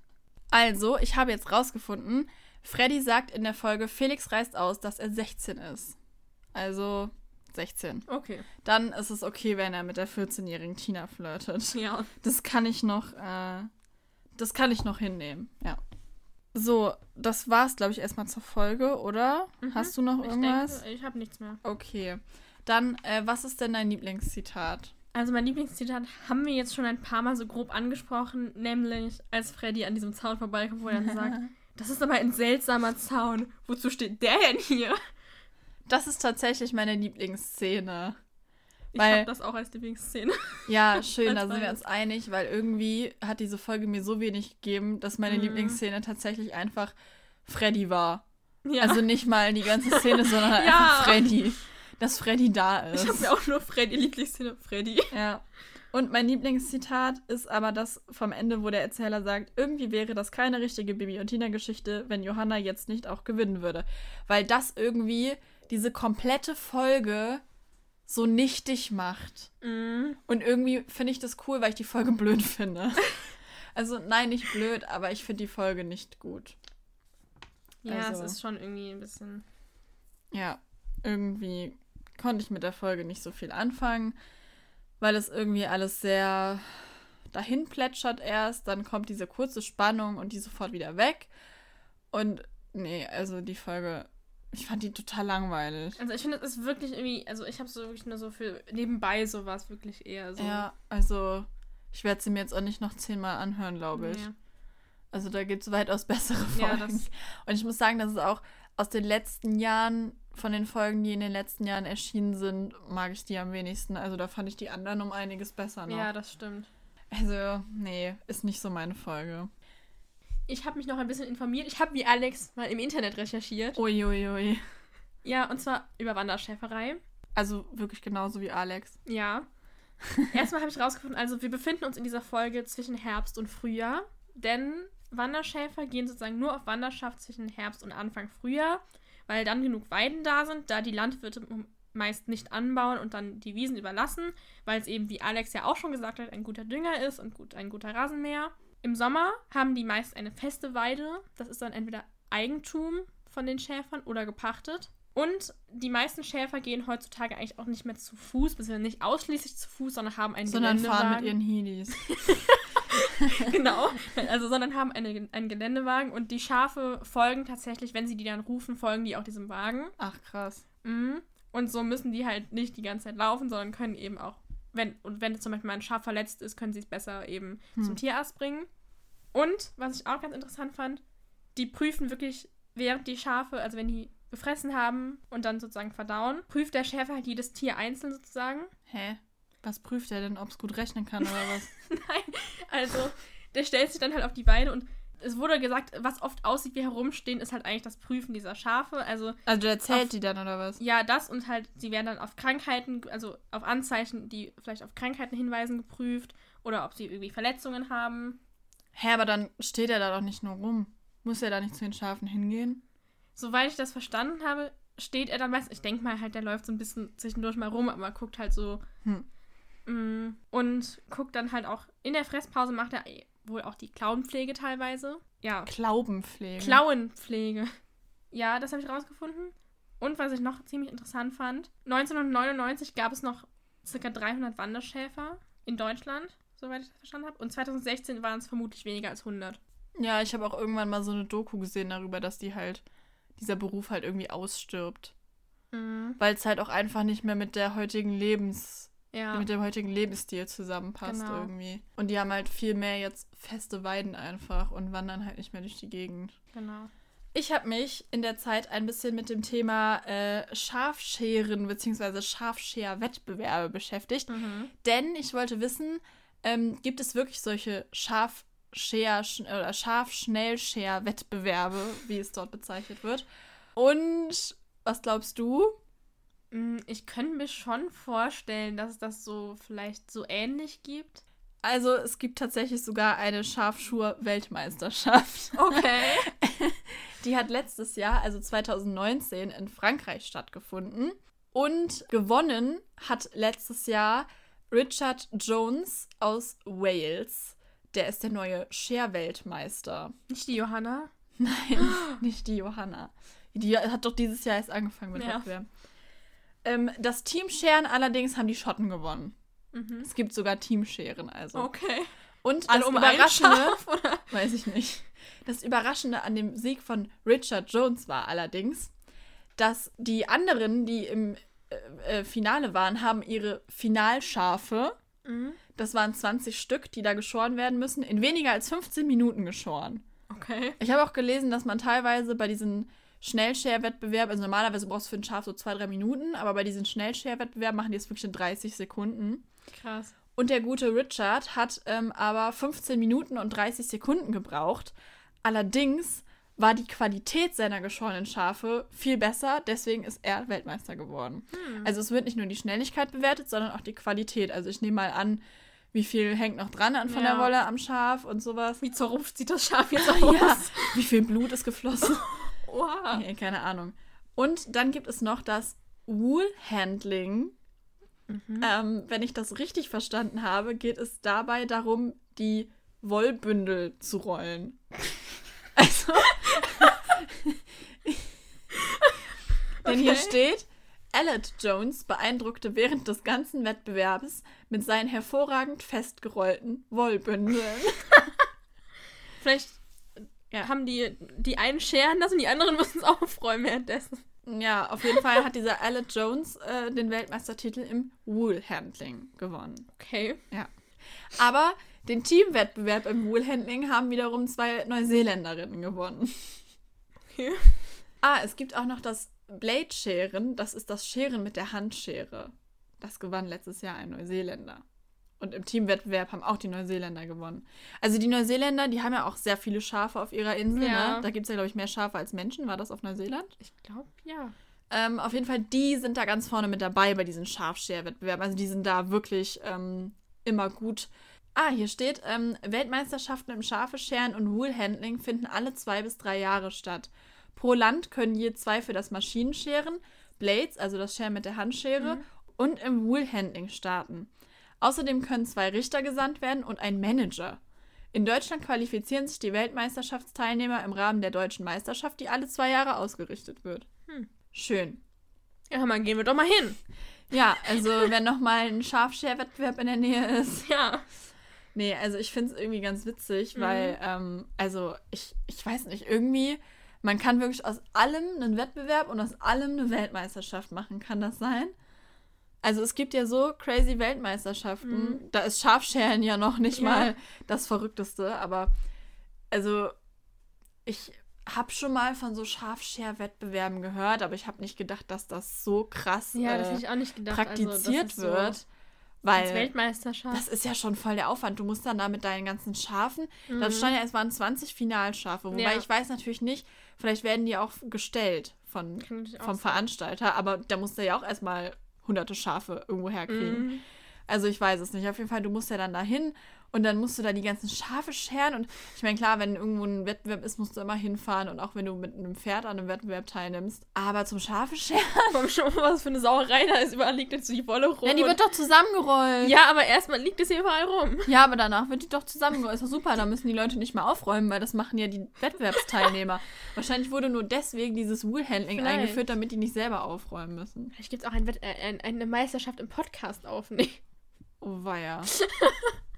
S1: Also, ich habe jetzt rausgefunden, Freddy sagt in der Folge, Felix reißt aus, dass er 16 ist. Also 16.
S2: Okay.
S1: Dann ist es okay, wenn er mit der 14-jährigen Tina flirtet.
S2: Ja.
S1: Das kann ich noch, äh, das kann ich noch hinnehmen, ja. So, das war's, glaube ich, erstmal zur Folge, oder?
S2: Mhm.
S1: Hast du noch
S2: Ich
S1: irgendwas?
S2: denke, ich habe nichts mehr.
S1: Okay. Dann, äh, was ist denn dein Lieblingszitat?
S2: Also mein Lieblingszitat haben wir jetzt schon ein paar Mal so grob angesprochen, nämlich als Freddy an diesem Zaun vorbeikommt, wo er dann <laughs> sagt, das ist aber ein seltsamer Zaun. Wozu steht der denn hier?
S1: Das ist tatsächlich meine Lieblingsszene.
S2: Ich habe das auch als Lieblingsszene.
S1: Ja, <laughs> schön, da sind wir uns einig, weil irgendwie hat diese Folge mir so wenig gegeben, dass meine
S2: Mhm.
S1: Lieblingsszene tatsächlich einfach Freddy war.
S2: Ja.
S1: Also nicht mal die ganze Szene, sondern <laughs> halt
S2: Ja.
S1: einfach Freddy. Dass Freddy da
S2: ich habe
S1: ist.
S2: mir auch nur Freddy Lieblingsszene Freddy.
S1: Ja. Und mein Lieblingszitat ist aber das vom Ende, wo der Erzähler sagt, irgendwie wäre das keine richtige Bibi und Tina-Geschichte, wenn Johanna jetzt nicht auch gewinnen würde. Weil das irgendwie diese komplette Folge so nichtig macht.
S2: Mhm.
S1: Und irgendwie finde ich das cool, weil ich die Folge blöd finde. <laughs> Also nein, nicht blöd, aber ich finde die Folge nicht gut.
S2: Ja,
S1: Also-
S2: es ist schon irgendwie ein bisschen.
S1: Ja, irgendwie konnte ich mit der Folge nicht so viel anfangen, weil es irgendwie alles sehr dahin plätschert erst, dann kommt diese kurze Spannung und die sofort wieder weg. Und nee, also die Folge, ich fand die total langweilig.
S2: Also ich finde, es ist wirklich irgendwie, also ich habe so wirklich nur so für nebenbei sowas wirklich eher so.
S1: Ja, also ich werde sie mir jetzt auch nicht noch zehnmal anhören, glaube ich.
S2: Nee.
S1: Also da gibt es weitaus bessere
S2: Ja,
S1: Folgen.
S2: das-
S1: und ich muss sagen, dass es auch aus den letzten Jahren, von den Folgen, die in den letzten Jahren erschienen sind, mag ich die am wenigsten. Also da fand ich die anderen um einiges besser noch.
S2: Ja, das stimmt.
S1: Also, nee, ist nicht so meine Folge.
S2: Ich habe mich noch ein bisschen informiert. Ich habe wie Alex mal im Internet recherchiert.
S1: Uiuiui.
S2: Ja, und zwar über Wanderschäferei.
S1: Also wirklich genauso wie Alex.
S2: Ja. <laughs> Erstmal habe ich rausgefunden, also wir befinden uns in dieser Folge zwischen Herbst und Frühjahr, denn Wanderschäfer gehen sozusagen nur auf Wanderschaft zwischen Herbst und Anfang Frühjahr, weil dann genug Weiden da sind, da die Landwirte meist nicht anbauen und dann die Wiesen überlassen, weil es eben, wie Alex ja auch schon gesagt hat, ein guter Dünger ist und gut, ein guter Rasenmäher. Im Sommer haben die meist eine feste Weide, das ist dann entweder Eigentum von den Schäfern oder gepachtet. Und die meisten Schäfer gehen heutzutage eigentlich auch nicht mehr zu Fuß, beziehungsweise nicht ausschließlich zu Fuß, sondern haben einen
S1: Sondern fahren mit ihren Heelys. <laughs> <laughs>
S2: genau. Also, sondern haben eine, einen Geländewagen und die Schafe folgen tatsächlich, wenn sie die dann rufen, folgen die auch diesem Wagen.
S1: Ach krass.
S2: Mhm. Und so müssen die halt nicht die ganze Zeit laufen, sondern können eben auch, wenn, und wenn zum Beispiel mal ein Schaf verletzt ist, können sie es besser eben
S1: Hm.
S2: zum Tierarzt bringen. Und, was ich auch ganz interessant fand, die prüfen wirklich, während die Schafe, also wenn die gefressen haben und dann sozusagen verdauen, prüft der Schäfer halt jedes Tier einzeln sozusagen.
S1: Hä? Was prüft er denn, ob es gut rechnen kann oder was? <laughs>
S2: Nein, also der stellt sich dann halt auf die Weide und es wurde gesagt, was oft aussieht wie herumstehen, ist halt eigentlich das Prüfen dieser Schafe. Also
S1: Also der zählt
S2: Auf-
S1: die dann oder was?
S2: ja, das und halt, sie werden dann auf Krankheiten, also auf Anzeichen, die vielleicht auf Krankheiten hinweisen, geprüft oder ob sie irgendwie Verletzungen haben.
S1: Hä, aber dann steht er da doch nicht nur rum. Muss er da nicht zu den Schafen hingehen?
S2: soweit ich das verstanden habe, steht er dann meistens, ich denke mal halt, der läuft so ein bisschen zwischendurch mal rum, aber guckt halt so
S1: Hm.
S2: Mm, und guckt dann halt auch, in der Fresspause macht er wohl auch die Klauenpflege teilweise. Ja,
S1: Klaubenpflege.
S2: Klauenpflege. Ja, das habe ich rausgefunden. Und was ich noch ziemlich interessant fand, 1999 gab es noch ca. 300 Wanderschäfer in Deutschland, soweit ich das verstanden habe. Und 2016 waren es vermutlich weniger als 100.
S1: ja, ich habe auch irgendwann mal so eine Doku gesehen darüber, dass die halt, dieser Beruf halt irgendwie ausstirbt.
S2: Mhm.
S1: Weil es halt auch einfach nicht mehr mit der heutigen Lebens,
S2: Ja.
S1: mit dem heutigen Lebensstil zusammenpasst
S2: Genau.
S1: irgendwie. Und die haben halt viel mehr jetzt feste Weiden einfach und wandern halt nicht mehr durch die Gegend.
S2: Genau.
S1: Ich habe mich in der Zeit ein bisschen mit dem Thema äh, Schafscheren bzw. Schafscher-Wettbewerbe beschäftigt.
S2: Mhm.
S1: Denn ich wollte wissen, ähm, gibt es wirklich solche Schafscher- sch- oder Schafschnellscher-Wettbewerbe, wie es dort bezeichnet wird? Und was glaubst du?
S2: Mm, Ich könnte mir schon vorstellen, dass es das so vielleicht so ähnlich gibt.
S1: Also es gibt tatsächlich sogar eine Schafschur-Weltmeisterschaft.
S2: Okay. <laughs>
S1: Die hat letztes Jahr, also 2019, in Frankreich stattgefunden. Und gewonnen hat letztes Jahr Richard Jones aus Wales. Der ist der neue Scher-Weltmeister.
S2: Nicht die Johanna.
S1: Nein, nicht die Johanna. Die hat doch dieses Jahr erst angefangen mit
S2: Ja.
S1: Wettbewerb. Ähm, das Team Scheren allerdings haben die Schotten gewonnen.
S2: Mhm.
S1: Es gibt sogar Teamscheren also.
S2: Okay.
S1: Und
S2: Alle
S1: das
S2: um ein
S1: Überraschende,
S2: Schaf,
S1: weiß ich nicht. Das Überraschende an dem Sieg von Richard Jones war allerdings, dass die anderen, die im äh, äh, Finale waren, haben ihre Finalschafe,
S2: Mhm.
S1: das waren 20 Stück, die da geschoren werden müssen, in weniger als 15 Minuten geschoren.
S2: Okay.
S1: Ich habe auch gelesen, dass man teilweise bei diesen Schnellshare-Wettbewerben, also normalerweise brauchst du für ein Schaf so zwei, drei Minuten, aber bei diesen Schnellshare-Wettbewerben machen die es wirklich in 30 Sekunden.
S2: Krass.
S1: Und der gute Richard hat ähm, aber 15 Minuten und 30 Sekunden gebraucht. Allerdings war die Qualität seiner geschorenen Schafe viel besser, deswegen ist er Weltmeister geworden.
S2: Hm.
S1: Also es wird nicht nur die Schnelligkeit bewertet, sondern auch die Qualität. Also ich nehme mal an, wie viel hängt noch dran an von
S2: Ja.
S1: der Wolle am Schaf und sowas.
S2: Wie zerrupft sieht das Schaf jetzt <laughs> aus?
S1: Ja, wie viel Blut ist geflossen. <laughs>
S2: Oha.
S1: Nee, keine Ahnung. Und dann gibt es noch das Wool Handling.
S2: Mhm.
S1: Ähm, wenn ich das richtig verstanden habe, geht es dabei darum, die Wollbündel zu rollen. <laughs> Also. <laughs> Denn hier
S2: Okay.
S1: steht, Elliot Jones beeindruckte während des ganzen Wettbewerbs mit seinen hervorragend festgerollten Wollbündeln. <laughs>
S2: Vielleicht
S1: Ja.
S2: haben die die einen scheren das und die anderen <laughs> müssen es aufräumen währenddessen.
S1: Ja, auf jeden Fall hat dieser Elliot Jones äh, den Weltmeistertitel im Wool Handling gewonnen.
S2: Okay.
S1: Aber den Teamwettbewerb im Wool Handling haben wiederum zwei Neuseeländerinnen gewonnen.
S2: Okay.
S1: Ah, es gibt auch noch das Blade Scheren. Das ist das Scheren mit der Handschere. Das gewann letztes Jahr ein Neuseeländer. Und im Teamwettbewerb haben auch die Neuseeländer gewonnen. Also die Neuseeländer, die haben ja auch sehr viele Schafe auf ihrer Insel.
S2: Ja.
S1: Ne? Da gibt es ja, glaube ich, mehr Schafe als Menschen. War das auf Neuseeland?
S2: Ich glaube, ja.
S1: Ähm, auf jeden Fall, die sind da ganz vorne mit dabei bei diesen Schafscher-Wettbewerben. Also die sind da wirklich ähm, immer gut. Ah, hier steht, ähm, Weltmeisterschaften im Schafescheren und Woolhandling finden alle zwei bis drei Jahre statt. Pro Land können je zwei für das Maschinenscheren, Blades, also das Scheren mit der Handschere, und im Woolhandling starten. Außerdem können zwei Richter gesandt werden und ein Manager. In Deutschland qualifizieren sich die Weltmeisterschaftsteilnehmer im Rahmen der deutschen Meisterschaft, die alle zwei Jahre ausgerichtet wird.
S2: Hm.
S1: Schön.
S2: Ja, mal, gehen wir doch mal hin.
S1: Ja, also wenn noch mal ein Schafscher-Wettbewerb in der Nähe ist.
S2: Ja.
S1: Nee, also ich finde es irgendwie ganz witzig,
S2: Mhm.
S1: weil, ähm, also ich, ich weiß nicht, irgendwie, man kann wirklich aus allem einen Wettbewerb und aus allem eine Weltmeisterschaft machen. Kann das sein? Also es gibt ja so crazy Weltmeisterschaften.
S2: Mhm.
S1: Da ist Schafscheren ja noch nicht
S2: Ja.
S1: mal das Verrückteste, aber also ich habe schon mal von so Schafscher-Wettbewerben gehört, aber ich habe nicht gedacht, dass das so krass
S2: Ja, das
S1: äh,
S2: gedacht.
S1: praktiziert
S2: also, das ist
S1: wird.
S2: So
S1: weil
S2: Weltmeisterschaft.
S1: das ist ja schon voll der Aufwand. Du musst dann da mit deinen ganzen Schafen.
S2: Mhm.
S1: Da stand ja, es waren 20 Finalschafe. Wobei
S2: Ja.
S1: ich weiß natürlich nicht, vielleicht werden die auch gestellt von, vom
S2: sein.
S1: Veranstalter, aber da musst du ja auch erstmal hunderte Schafe irgendwo herkriegen.
S2: Mhm.
S1: Also ich weiß es nicht. Auf jeden Fall, du musst ja dann dahin Und dann musst du da die ganzen Schafe scheren. Und ich meine, klar, wenn irgendwo ein Wettbewerb ist, musst du immer hinfahren. Und auch wenn du mit einem Pferd an einem Wettbewerb teilnimmst. Aber zum Schafe scheren. <laughs>
S2: Komm schon, was für eine Sauerei da ist. Überall liegt jetzt die Wolle rum.
S1: Ja, die wird doch zusammengerollt.
S2: ja, aber erstmal liegt es hier überall rum.
S1: Ja, aber danach wird die doch zusammengerollt. Ist doch super. Da müssen die Leute nicht mehr aufräumen, weil das machen ja die Wettbewerbsteilnehmer. <laughs> Wahrscheinlich wurde nur deswegen dieses Woolhandling
S2: Vielleicht.
S1: eingeführt, damit die nicht selber aufräumen müssen.
S2: Vielleicht gibt es auch ein äh, ein, eine Meisterschaft im Podcast aufnehmen.
S1: Oh, weia. <laughs>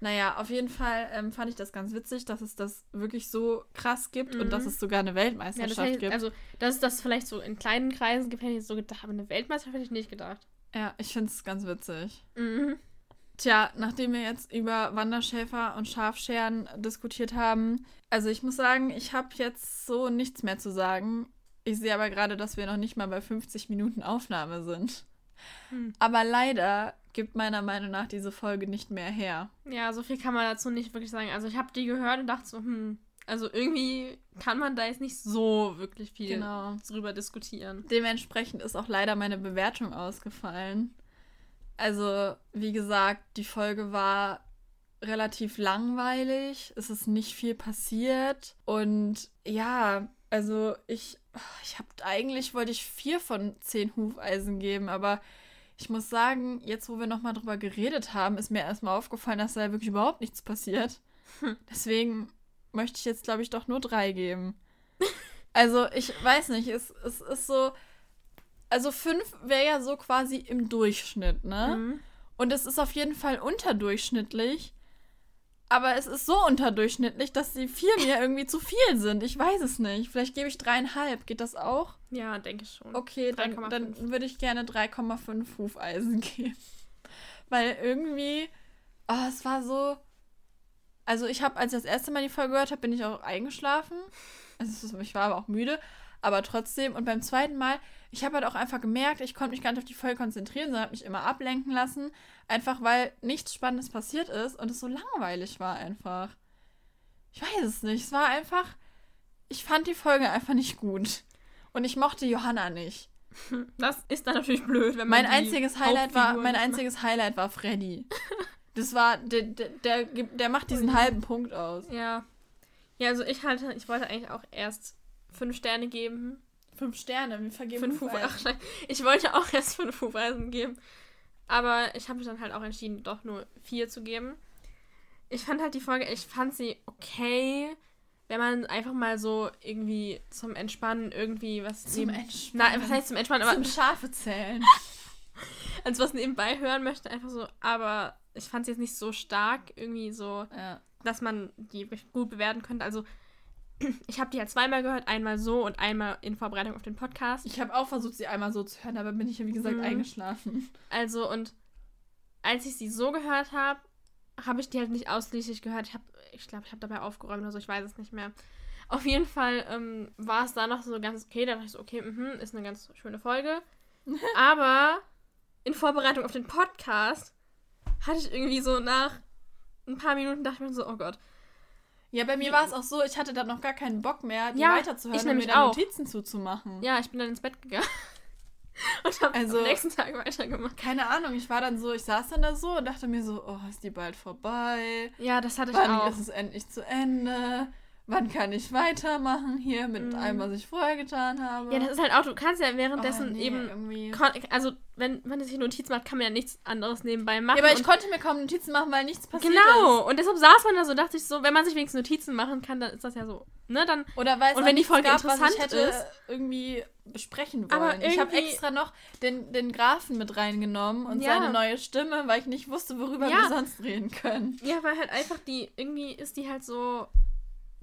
S1: naja, auf jeden Fall ähm, fand ich das ganz witzig, dass es das wirklich so krass gibt und
S2: Mhm.
S1: dass es sogar eine
S2: Ja,
S1: Weltmeisterschaft
S2: hätte ich,
S1: gibt.
S2: also, dass es das vielleicht so in kleinen Kreisen gibt, hätte ich so gedacht, aber eine Weltmeisterschaft hätte ich nicht gedacht.
S1: ja, ich finde es ganz witzig.
S2: Mhm.
S1: Tja, nachdem wir jetzt über Wanderschäfer und Schafscheren diskutiert haben, also ich muss sagen, ich habe jetzt so nichts mehr zu sagen. Ich sehe aber gerade, dass wir noch nicht mal bei 50 Minuten Aufnahme sind.
S2: Hm.
S1: Aber leider gibt meiner Meinung nach diese Folge nicht mehr her.
S2: Ja, so viel kann man dazu nicht wirklich sagen. Also ich habe die gehört und dachte so, hm, also irgendwie kann man da jetzt nicht so wirklich viel
S1: Genau.
S2: drüber diskutieren.
S1: Dementsprechend ist auch leider meine Bewertung ausgefallen. Also, wie gesagt, die Folge war relativ langweilig. Es ist nicht viel passiert. Und ja, also ich, ich habe eigentlich wollte ich vier von zehn Hufeisen geben, aber ich muss sagen, jetzt wo wir nochmal drüber geredet haben, ist mir erstmal aufgefallen, dass da wirklich überhaupt nichts passiert.
S2: Hm.
S1: Deswegen möchte ich jetzt, glaube ich, doch nur drei geben. <laughs> Also, ich weiß nicht, es, es ist so. Also, fünf wäre ja so quasi im Durchschnitt, ne?
S2: Mhm.
S1: Und es ist auf jeden Fall unterdurchschnittlich. Aber es ist so unterdurchschnittlich, dass die vier mir irgendwie zu viel sind. Ich weiß es nicht. Vielleicht gebe ich dreieinhalb. Geht das auch?
S2: Ja, denke ich schon.
S1: Okay, dann,
S2: 3,5.
S1: dann würde ich gerne 3,5 Hufeisen <laughs> geben. Weil irgendwie, oh, es war so. Also ich habe, als ich das erste Mal die Folge gehört habe, bin ich auch eingeschlafen. Also ich war aber auch müde. Aber trotzdem, und beim zweiten Mal, ich habe halt auch einfach gemerkt, ich konnte mich gar nicht auf die Folge konzentrieren, sondern habe mich immer ablenken lassen. Einfach weil nichts Spannendes passiert ist und es so langweilig war einfach. Ich weiß es nicht. Es war einfach. Ich fand die Folge einfach nicht gut. Und ich mochte Johanna nicht. <laughs>
S2: Das ist dann natürlich blöd, wenn man
S1: Mein einziges Highlight war, mein einziges Highlight war Freddy. <laughs> Das war, der, der, der, macht diesen halben Punkt aus.
S2: Ja. Ja, also ich halte, ich wollte eigentlich auch erst fünf Sterne geben.
S1: Fünf Sterne, wir vergeben
S2: Fünf Huf
S1: Hufeisen.
S2: Nein. Ich wollte auch erst fünf Hufeisen geben. Aber ich habe mich dann halt auch entschieden, doch nur vier zu geben. Ich fand halt die Folge, ich fand sie okay, wenn man einfach mal so irgendwie zum Entspannen irgendwie was
S1: Zum
S2: neben-
S1: Entspannen.
S2: Nein, was heißt zum Entspannen? Aber
S1: Zum Schafe zählen. <laughs>
S2: als was nebenbei hören möchte, einfach so. Aber ich fand sie jetzt nicht so stark, irgendwie so,
S1: Ja.
S2: dass man die gut bewerten könnte. Also ich habe die halt zweimal gehört, einmal so und einmal in Vorbereitung auf den Podcast.
S1: Ich habe auch versucht, sie einmal so zu hören, aber bin ich ja, wie gesagt,
S2: Mhm.
S1: eingeschlafen.
S2: Also, und als ich sie so gehört habe, habe ich die halt nicht ausschließlich gehört. Ich habe, ich glaube, ich habe dabei aufgeräumt oder so, ich weiß es nicht mehr. Auf jeden Fall ähm, war es da noch so ganz okay. Da dachte ich so, okay, mhm, ist eine ganz schöne Folge. <laughs> Aber in Vorbereitung auf den Podcast hatte ich irgendwie so nach ein paar Minuten dachte ich mir so, oh Gott.
S1: Ja, bei mir war es auch so, ich hatte dann noch gar keinen Bock mehr, die
S2: Ja,
S1: weiterzuhören
S2: ich
S1: und mir
S2: auch.
S1: Notizen zuzumachen.
S2: Ja, ich bin dann ins Bett gegangen. <laughs> Und habe
S1: Also-
S2: am nächsten Tag weitergemacht.
S1: Keine Ahnung, ich war dann so, ich saß dann da so und dachte mir so, oh, ist die bald vorbei?
S2: Ja, das hatte ich
S1: Wann
S2: auch.
S1: ist es endlich zu Ende? Wann kann ich weitermachen hier mit
S2: Mhm.
S1: allem, was ich vorher getan habe?
S2: Ja, das ist halt auch, du kannst ja
S1: oh,
S2: währenddessen
S1: nee,
S2: eben
S1: irgendwie.
S2: Also, wenn man sich Notiz macht, kann man ja nichts anderes nebenbei machen.
S1: Ja, aber ich konnte mir kaum Notizen machen, weil nichts passiert
S2: Genau,
S1: ist.
S2: und deshalb saß man da so, dachte ich so, wenn man sich wenigstens Notizen machen kann, dann ist das ja so, ne, dann,
S1: Oder weil es
S2: Und wenn die
S1: nichts
S2: Folge
S1: gab, was
S2: interessant
S1: ich hätte
S2: ist-
S1: irgendwie besprechen wollen.
S2: Aber
S1: ich habe extra noch den, den Grafen mit reingenommen und
S2: Ja.
S1: seine neue Stimme, weil ich nicht wusste, worüber
S2: Ja.
S1: wir sonst reden können.
S2: ja, weil halt einfach die, irgendwie ist die halt so,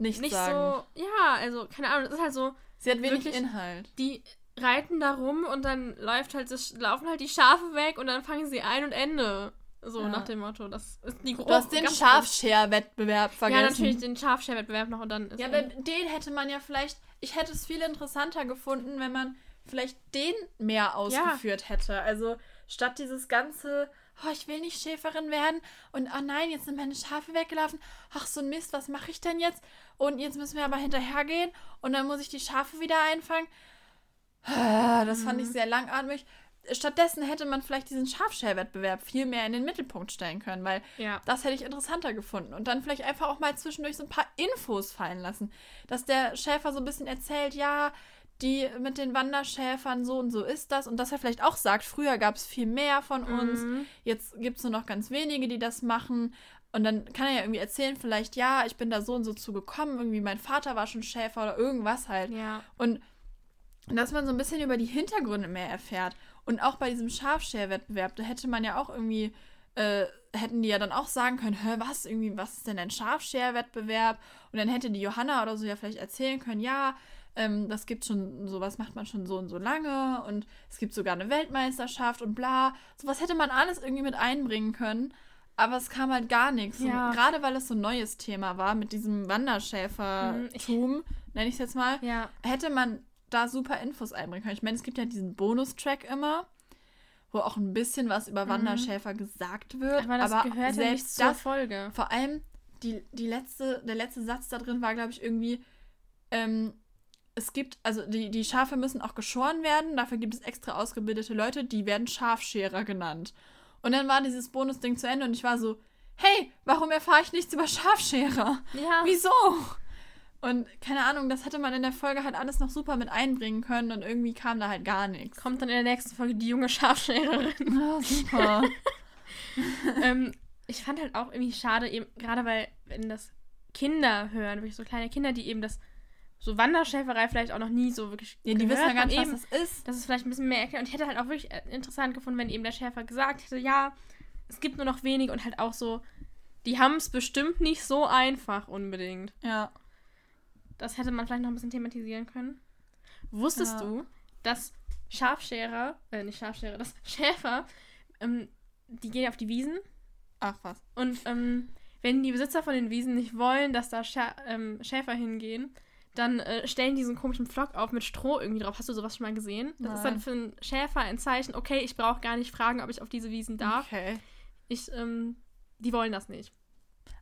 S1: Nichts
S2: nicht
S1: sagen.
S2: so, ja, also, keine Ahnung, es ist halt so,
S1: Sie hat wenig
S2: wirklich-
S1: Inhalt.
S2: die reiten da rum und dann läuft halt laufen halt die Schafe weg und dann fangen sie ein und Ende. So
S1: Ja.
S2: nach dem Motto, das ist die
S1: Du hast den Schafscher-Wettbewerb vergessen.
S2: Ja, natürlich den Schafscherwettbewerb noch und dann ist
S1: Ja, aber den hätte man ja vielleicht. Ich hätte es viel interessanter gefunden, wenn man vielleicht den mehr ausgeführt hätte. Also statt dieses ganze, oh, ich will nicht Schäferin werden und oh nein, jetzt sind meine Schafe weggelaufen. Ach, so ein Mist, was mache ich denn jetzt? Und jetzt müssen wir aber hinterhergehen und dann muss ich die Schafe wieder einfangen. Ah, Das fand ich sehr langatmig. stattdessen hätte man vielleicht diesen Schafscherwettbewerb viel mehr in den Mittelpunkt stellen können, weil
S2: Ja.
S1: das hätte ich interessanter gefunden. Und dann vielleicht einfach auch mal zwischendurch so ein paar Infos fallen lassen. Dass der Schäfer so ein bisschen erzählt, ja, die mit den Wanderschäfern so und so ist das. Und dass er vielleicht auch sagt, früher gab es viel mehr von uns,
S2: Mhm.
S1: jetzt gibt es nur noch ganz wenige, die das machen. Und dann kann er ja irgendwie erzählen, vielleicht, ja, ich bin da so und so zu gekommen, irgendwie mein Vater war schon Schäfer oder irgendwas halt.
S2: Ja.
S1: Und dass man so ein bisschen über die Hintergründe mehr erfährt. Und auch bei diesem Schafscherwettbewerb, da hätte man ja auch irgendwie, äh, hätten die ja dann auch sagen können, hä, was, irgendwie, was ist denn ein Schafscherwettbewerb? Und dann hätte die Johanna oder so ja vielleicht erzählen können, ja, ähm, das gibt schon, sowas macht man schon so und so lange und es gibt sogar eine Weltmeisterschaft und bla. Sowas hätte man alles irgendwie mit einbringen können. Aber es kam halt gar nichts.
S2: Ja.
S1: Und gerade weil es so ein neues Thema war mit diesem Wanderschäfertum, nenne ich es jetzt mal,
S2: Ja.
S1: hätte man da super Infos einbringen können. Ich meine, es gibt ja diesen Bonustrack immer, wo auch ein bisschen was über Wanderschäfer gesagt wird.
S2: Mhm. Aber das gehört ja nicht
S1: selbst
S2: zur
S1: das,
S2: Folge.
S1: vor allem die, die letzte, der letzte Satz da drin war, glaube ich, irgendwie, ähm, es gibt, also die, die Schafe müssen auch geschoren werden, dafür gibt es extra ausgebildete Leute, die werden Schafscherer genannt. Und dann war dieses Bonusding zu Ende und ich war so, hey, warum erfahre ich nichts über Schafscherer?
S2: Ja.
S1: Wieso? Und keine Ahnung, das hätte man in der Folge halt alles noch super mit einbringen können und irgendwie kam da halt gar nichts.
S2: Kommt dann in der nächsten Folge die junge Schafschererin.
S1: Ah, super. <laughs>
S2: ähm, ich fand halt auch irgendwie schade, eben, gerade weil, wenn das Kinder hören, wirklich so kleine Kinder, die eben das so Wanderschäferei vielleicht auch noch nie so wirklich
S1: ja, die wissen ja gar nicht,
S2: haben,
S1: was
S2: eben,
S1: das ist.
S2: dass es vielleicht ein bisschen mehr erklärt. Und ich hätte halt auch wirklich äh, interessant gefunden, wenn eben der Schäfer gesagt hätte, ja, es gibt nur noch wenig und halt auch so, die haben es bestimmt nicht so einfach unbedingt.
S1: Ja.
S2: Das hätte man vielleicht noch ein bisschen thematisieren können. Wusstest
S1: Ja.
S2: du, dass Schafscherer, äh, nicht Schafscherer, dass <laughs> Schäfer, ähm, die gehen auf die Wiesen
S1: Ach was.
S2: und ähm, wenn die Besitzer von den Wiesen nicht wollen, dass da Scha ähm, Schäfer hingehen, dann äh, stellen die so einen komischen Flock auf mit Stroh irgendwie drauf. Hast du sowas schon mal gesehen? Das ist dann
S1: Nein.
S2: für einen Schäfer ein Zeichen, okay, ich brauche gar nicht fragen, ob ich auf diese Wiesen darf.
S1: Okay.
S2: Ich, ähm, die wollen das nicht.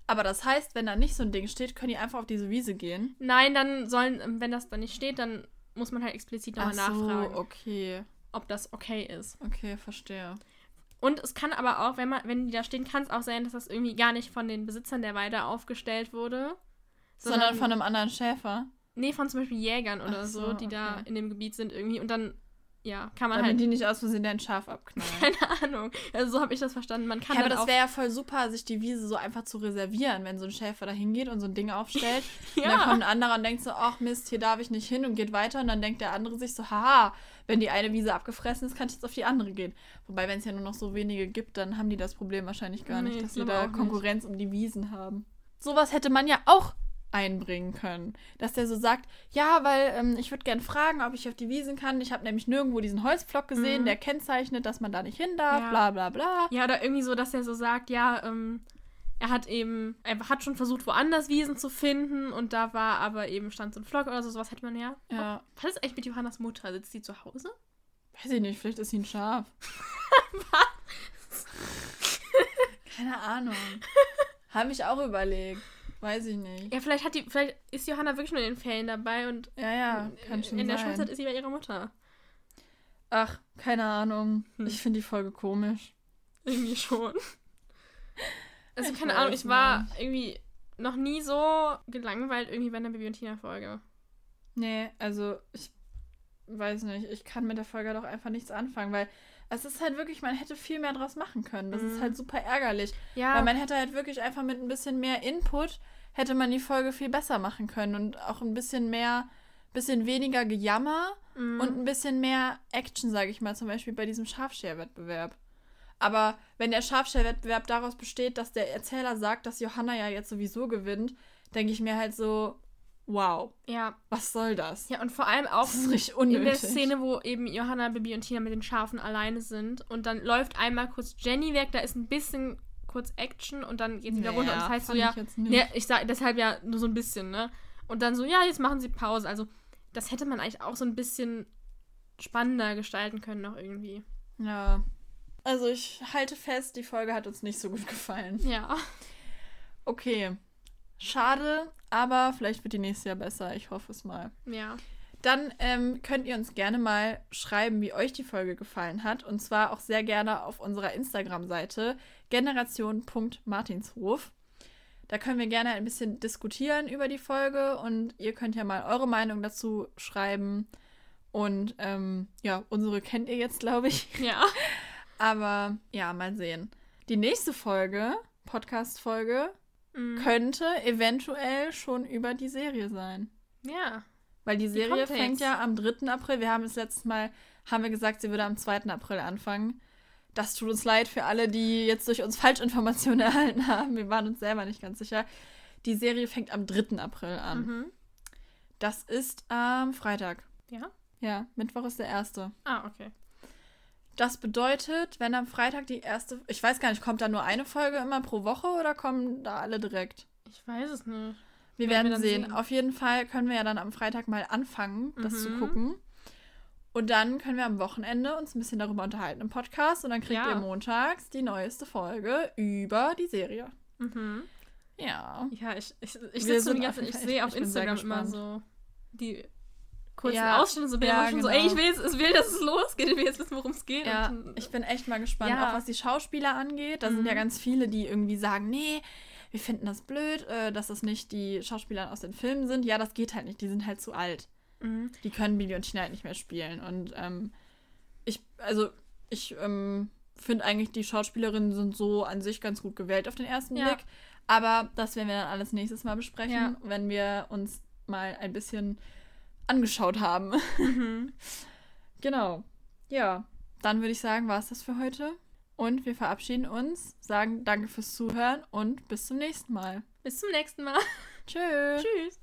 S1: Aber das heißt, wenn da nicht so ein Ding steht, können die einfach auf diese Wiese gehen.
S2: Nein, dann sollen, ähm, wenn das dann nicht steht, dann muss man halt explizit nochmal
S1: Ach so,
S2: nachfragen,
S1: okay.
S2: ob das okay ist.
S1: Okay, verstehe.
S2: Und es kann aber auch, wenn man, wenn die da stehen, kann es auch sein, dass das irgendwie gar nicht von den Besitzern der Weide aufgestellt wurde.
S1: Sondern von einem anderen Schäfer.
S2: Nee, von zum Beispiel Jägern oder so,
S1: so,
S2: die da
S1: okay.
S2: in dem Gebiet sind irgendwie. Und dann, ja, kann man
S1: Damit
S2: halt.
S1: die nicht aus Versehen dein Schaf abknallen. <laughs>
S2: Keine Ahnung. Also so habe ich das verstanden. Man kann
S1: Ja, aber
S2: dann
S1: das wäre ja voll super, sich die Wiese so einfach zu reservieren, wenn so ein Schäfer da hingeht und so ein Ding aufstellt. <laughs> Und dann
S2: Ja.
S1: kommt ein anderer und denkt so, ach Mist, hier darf ich nicht hin und geht weiter. Und dann denkt der andere sich so, haha, wenn die eine Wiese abgefressen ist, kann ich jetzt auf die andere gehen. Wobei, wenn es ja nur noch so wenige gibt, dann haben die das Problem wahrscheinlich gar
S2: Nee,
S1: nicht,
S2: ich
S1: dass sie da
S2: auch nicht.
S1: Konkurrenz um die Wiesen haben. Sowas hätte man ja auch einbringen können. Dass der so sagt, ja, weil ähm, ich würde gern fragen, ob ich auf die Wiesen kann. Ich habe nämlich nirgendwo diesen Holzpflock gesehen,
S2: Mhm.
S1: der kennzeichnet, dass man da nicht hin darf,
S2: Ja.
S1: bla bla bla.
S2: Ja, oder irgendwie so, dass er so sagt, ja, ähm, er hat eben, er hat schon versucht, woanders Wiesen zu finden und da war aber eben stand so ein Flock oder so, sowas hätte man ja.
S1: Ja.
S2: Was ist eigentlich mit Johannas Mutter? Sitzt die zu Hause?
S1: Weiß ich nicht, vielleicht ist sie ein Schaf. <laughs> Keine Ahnung. Habe ich auch überlegt. Weiß ich nicht.
S2: Ja, vielleicht hat die, vielleicht ist Johanna wirklich nur in den Ferien dabei und
S1: Ja, ja, kann schon
S2: in der
S1: sein.
S2: Schulzeit ist sie bei ihrer Mutter.
S1: Ach, keine Ahnung.
S2: Hm.
S1: Ich finde die Folge komisch.
S2: Irgendwie schon. Also,
S1: Ich
S2: keine Ahnung, ich war irgendwie noch nie so gelangweilt irgendwie bei einer Bibi und Tina-Folge.
S1: Nee, also ich weiß nicht. Ich kann mit der Folge doch einfach nichts anfangen, weil es ist halt wirklich, man hätte viel mehr draus machen können. Das ist
S2: Mhm.
S1: halt super ärgerlich.
S2: Ja,
S1: Weil man hätte halt wirklich einfach mit ein bisschen mehr Input hätte man die Folge viel besser machen können und auch ein bisschen mehr, bisschen weniger Gejammer
S2: mhm.
S1: und ein bisschen mehr Action, sage ich mal, zum Beispiel bei diesem Schafscherwettbewerb. Aber wenn der Schafscherwettbewerb daraus besteht, dass der Erzähler sagt, dass Johanna ja jetzt sowieso gewinnt, denke ich mir halt so, wow,
S2: ja.
S1: was soll das?
S2: Ja, und vor allem auch in der. Szene, wo eben Johanna, Bibi und Tina mit den Schafen alleine sind und dann läuft einmal kurz Jenny weg, da ist ein bisschen kurz Action und dann geht sie wieder runter und das heißt so, ja,
S1: ich jetzt nicht.
S2: ja, ich sag deshalb ja nur so ein bisschen, ne? Und dann so, ja, jetzt machen sie Pause. Also, das hätte man eigentlich auch so ein bisschen spannender gestalten können noch irgendwie.
S1: Ja. Also ich halte fest, die Folge hat uns nicht so gut gefallen.
S2: Ja.
S1: Okay. Schade, aber vielleicht wird die nächste ja besser. Ich hoffe es mal.
S2: Ja.
S1: Dann ähm, könnt ihr uns gerne mal schreiben, wie euch die Folge gefallen hat. Und zwar auch sehr gerne auf unserer Instagram-Seite generation.martinshof. Da können wir gerne ein bisschen diskutieren über die Folge und ihr könnt ja mal eure Meinung dazu schreiben. Und ähm, ja, unsere kennt ihr jetzt, glaube ich. <laughs>
S2: Ja.
S1: Aber ja, mal sehen. Die nächste Folge, Podcast-Folge,
S2: Mhm.
S1: könnte eventuell schon über die Serie sein.
S2: Ja.
S1: Weil die Serie
S2: kommt
S1: fängt ja am 3. April. Wir haben es letztes Mal, haben wir gesagt, sie würde am 2. April anfangen. Das tut uns leid für alle, die jetzt durch uns Falschinformationen <laughs> erhalten haben. Wir waren uns selber nicht ganz sicher. Die Serie fängt am 3. April an.
S2: Mhm.
S1: Das ist am Freitag.
S2: Ja.
S1: Ja, Mittwoch ist der erste.
S2: Ah, okay.
S1: Das bedeutet, wenn am Freitag die erste. Ich weiß gar nicht, kommt da nur eine Folge immer pro Woche oder kommen da alle direkt?
S2: Ich weiß es nicht.
S1: Wir
S2: Werden
S1: werden
S2: wir
S1: sehen.
S2: sehen.
S1: Auf jeden Fall können wir ja dann am Freitag mal anfangen, das zu
S2: Mhm.
S1: gucken. Und dann können wir am Wochenende uns ein bisschen darüber unterhalten im Podcast. Und dann kriegt
S2: Ja.
S1: ihr montags die neueste Folge über die Serie.
S2: Mhm.
S1: Ja.
S2: Ja, ich, ich, ich ich sehe auf Instagram immer so die kurzen
S1: Ja,
S2: Ausschnitte, so bin
S1: ja,
S2: schon so,
S1: genau.
S2: ey, ich will, jetzt, ich will, dass es losgeht, ich will jetzt wissen, worum es geht.
S1: Ja,
S2: Und,
S1: ich bin echt mal gespannt,
S2: Ja.
S1: auch was die Schauspieler angeht. Da sind ja
S2: Mhm.
S1: ganz viele, die irgendwie sagen, nee, wir finden das blöd, äh, dass das nicht die Schauspieler aus den Filmen sind. Ja, das geht halt nicht, die sind halt zu alt.
S2: Mhm.
S1: Die können Billy und Tina halt nicht mehr spielen. Und ähm, ich, also, ich ähm, finde eigentlich, die Schauspielerinnen sind so an sich ganz gut gewählt auf den ersten
S2: Ja.
S1: Blick. Aber das werden wir dann alles nächstes Mal besprechen, wenn wir uns mal ein bisschen angeschaut haben.
S2: Mhm. <laughs>
S1: genau. Ja, dann würde ich sagen, war es das für heute. Und wir verabschieden uns, sagen danke fürs Zuhören und bis zum nächsten Mal.
S2: Bis zum nächsten Mal.
S1: Tschüss.
S2: Tschüss.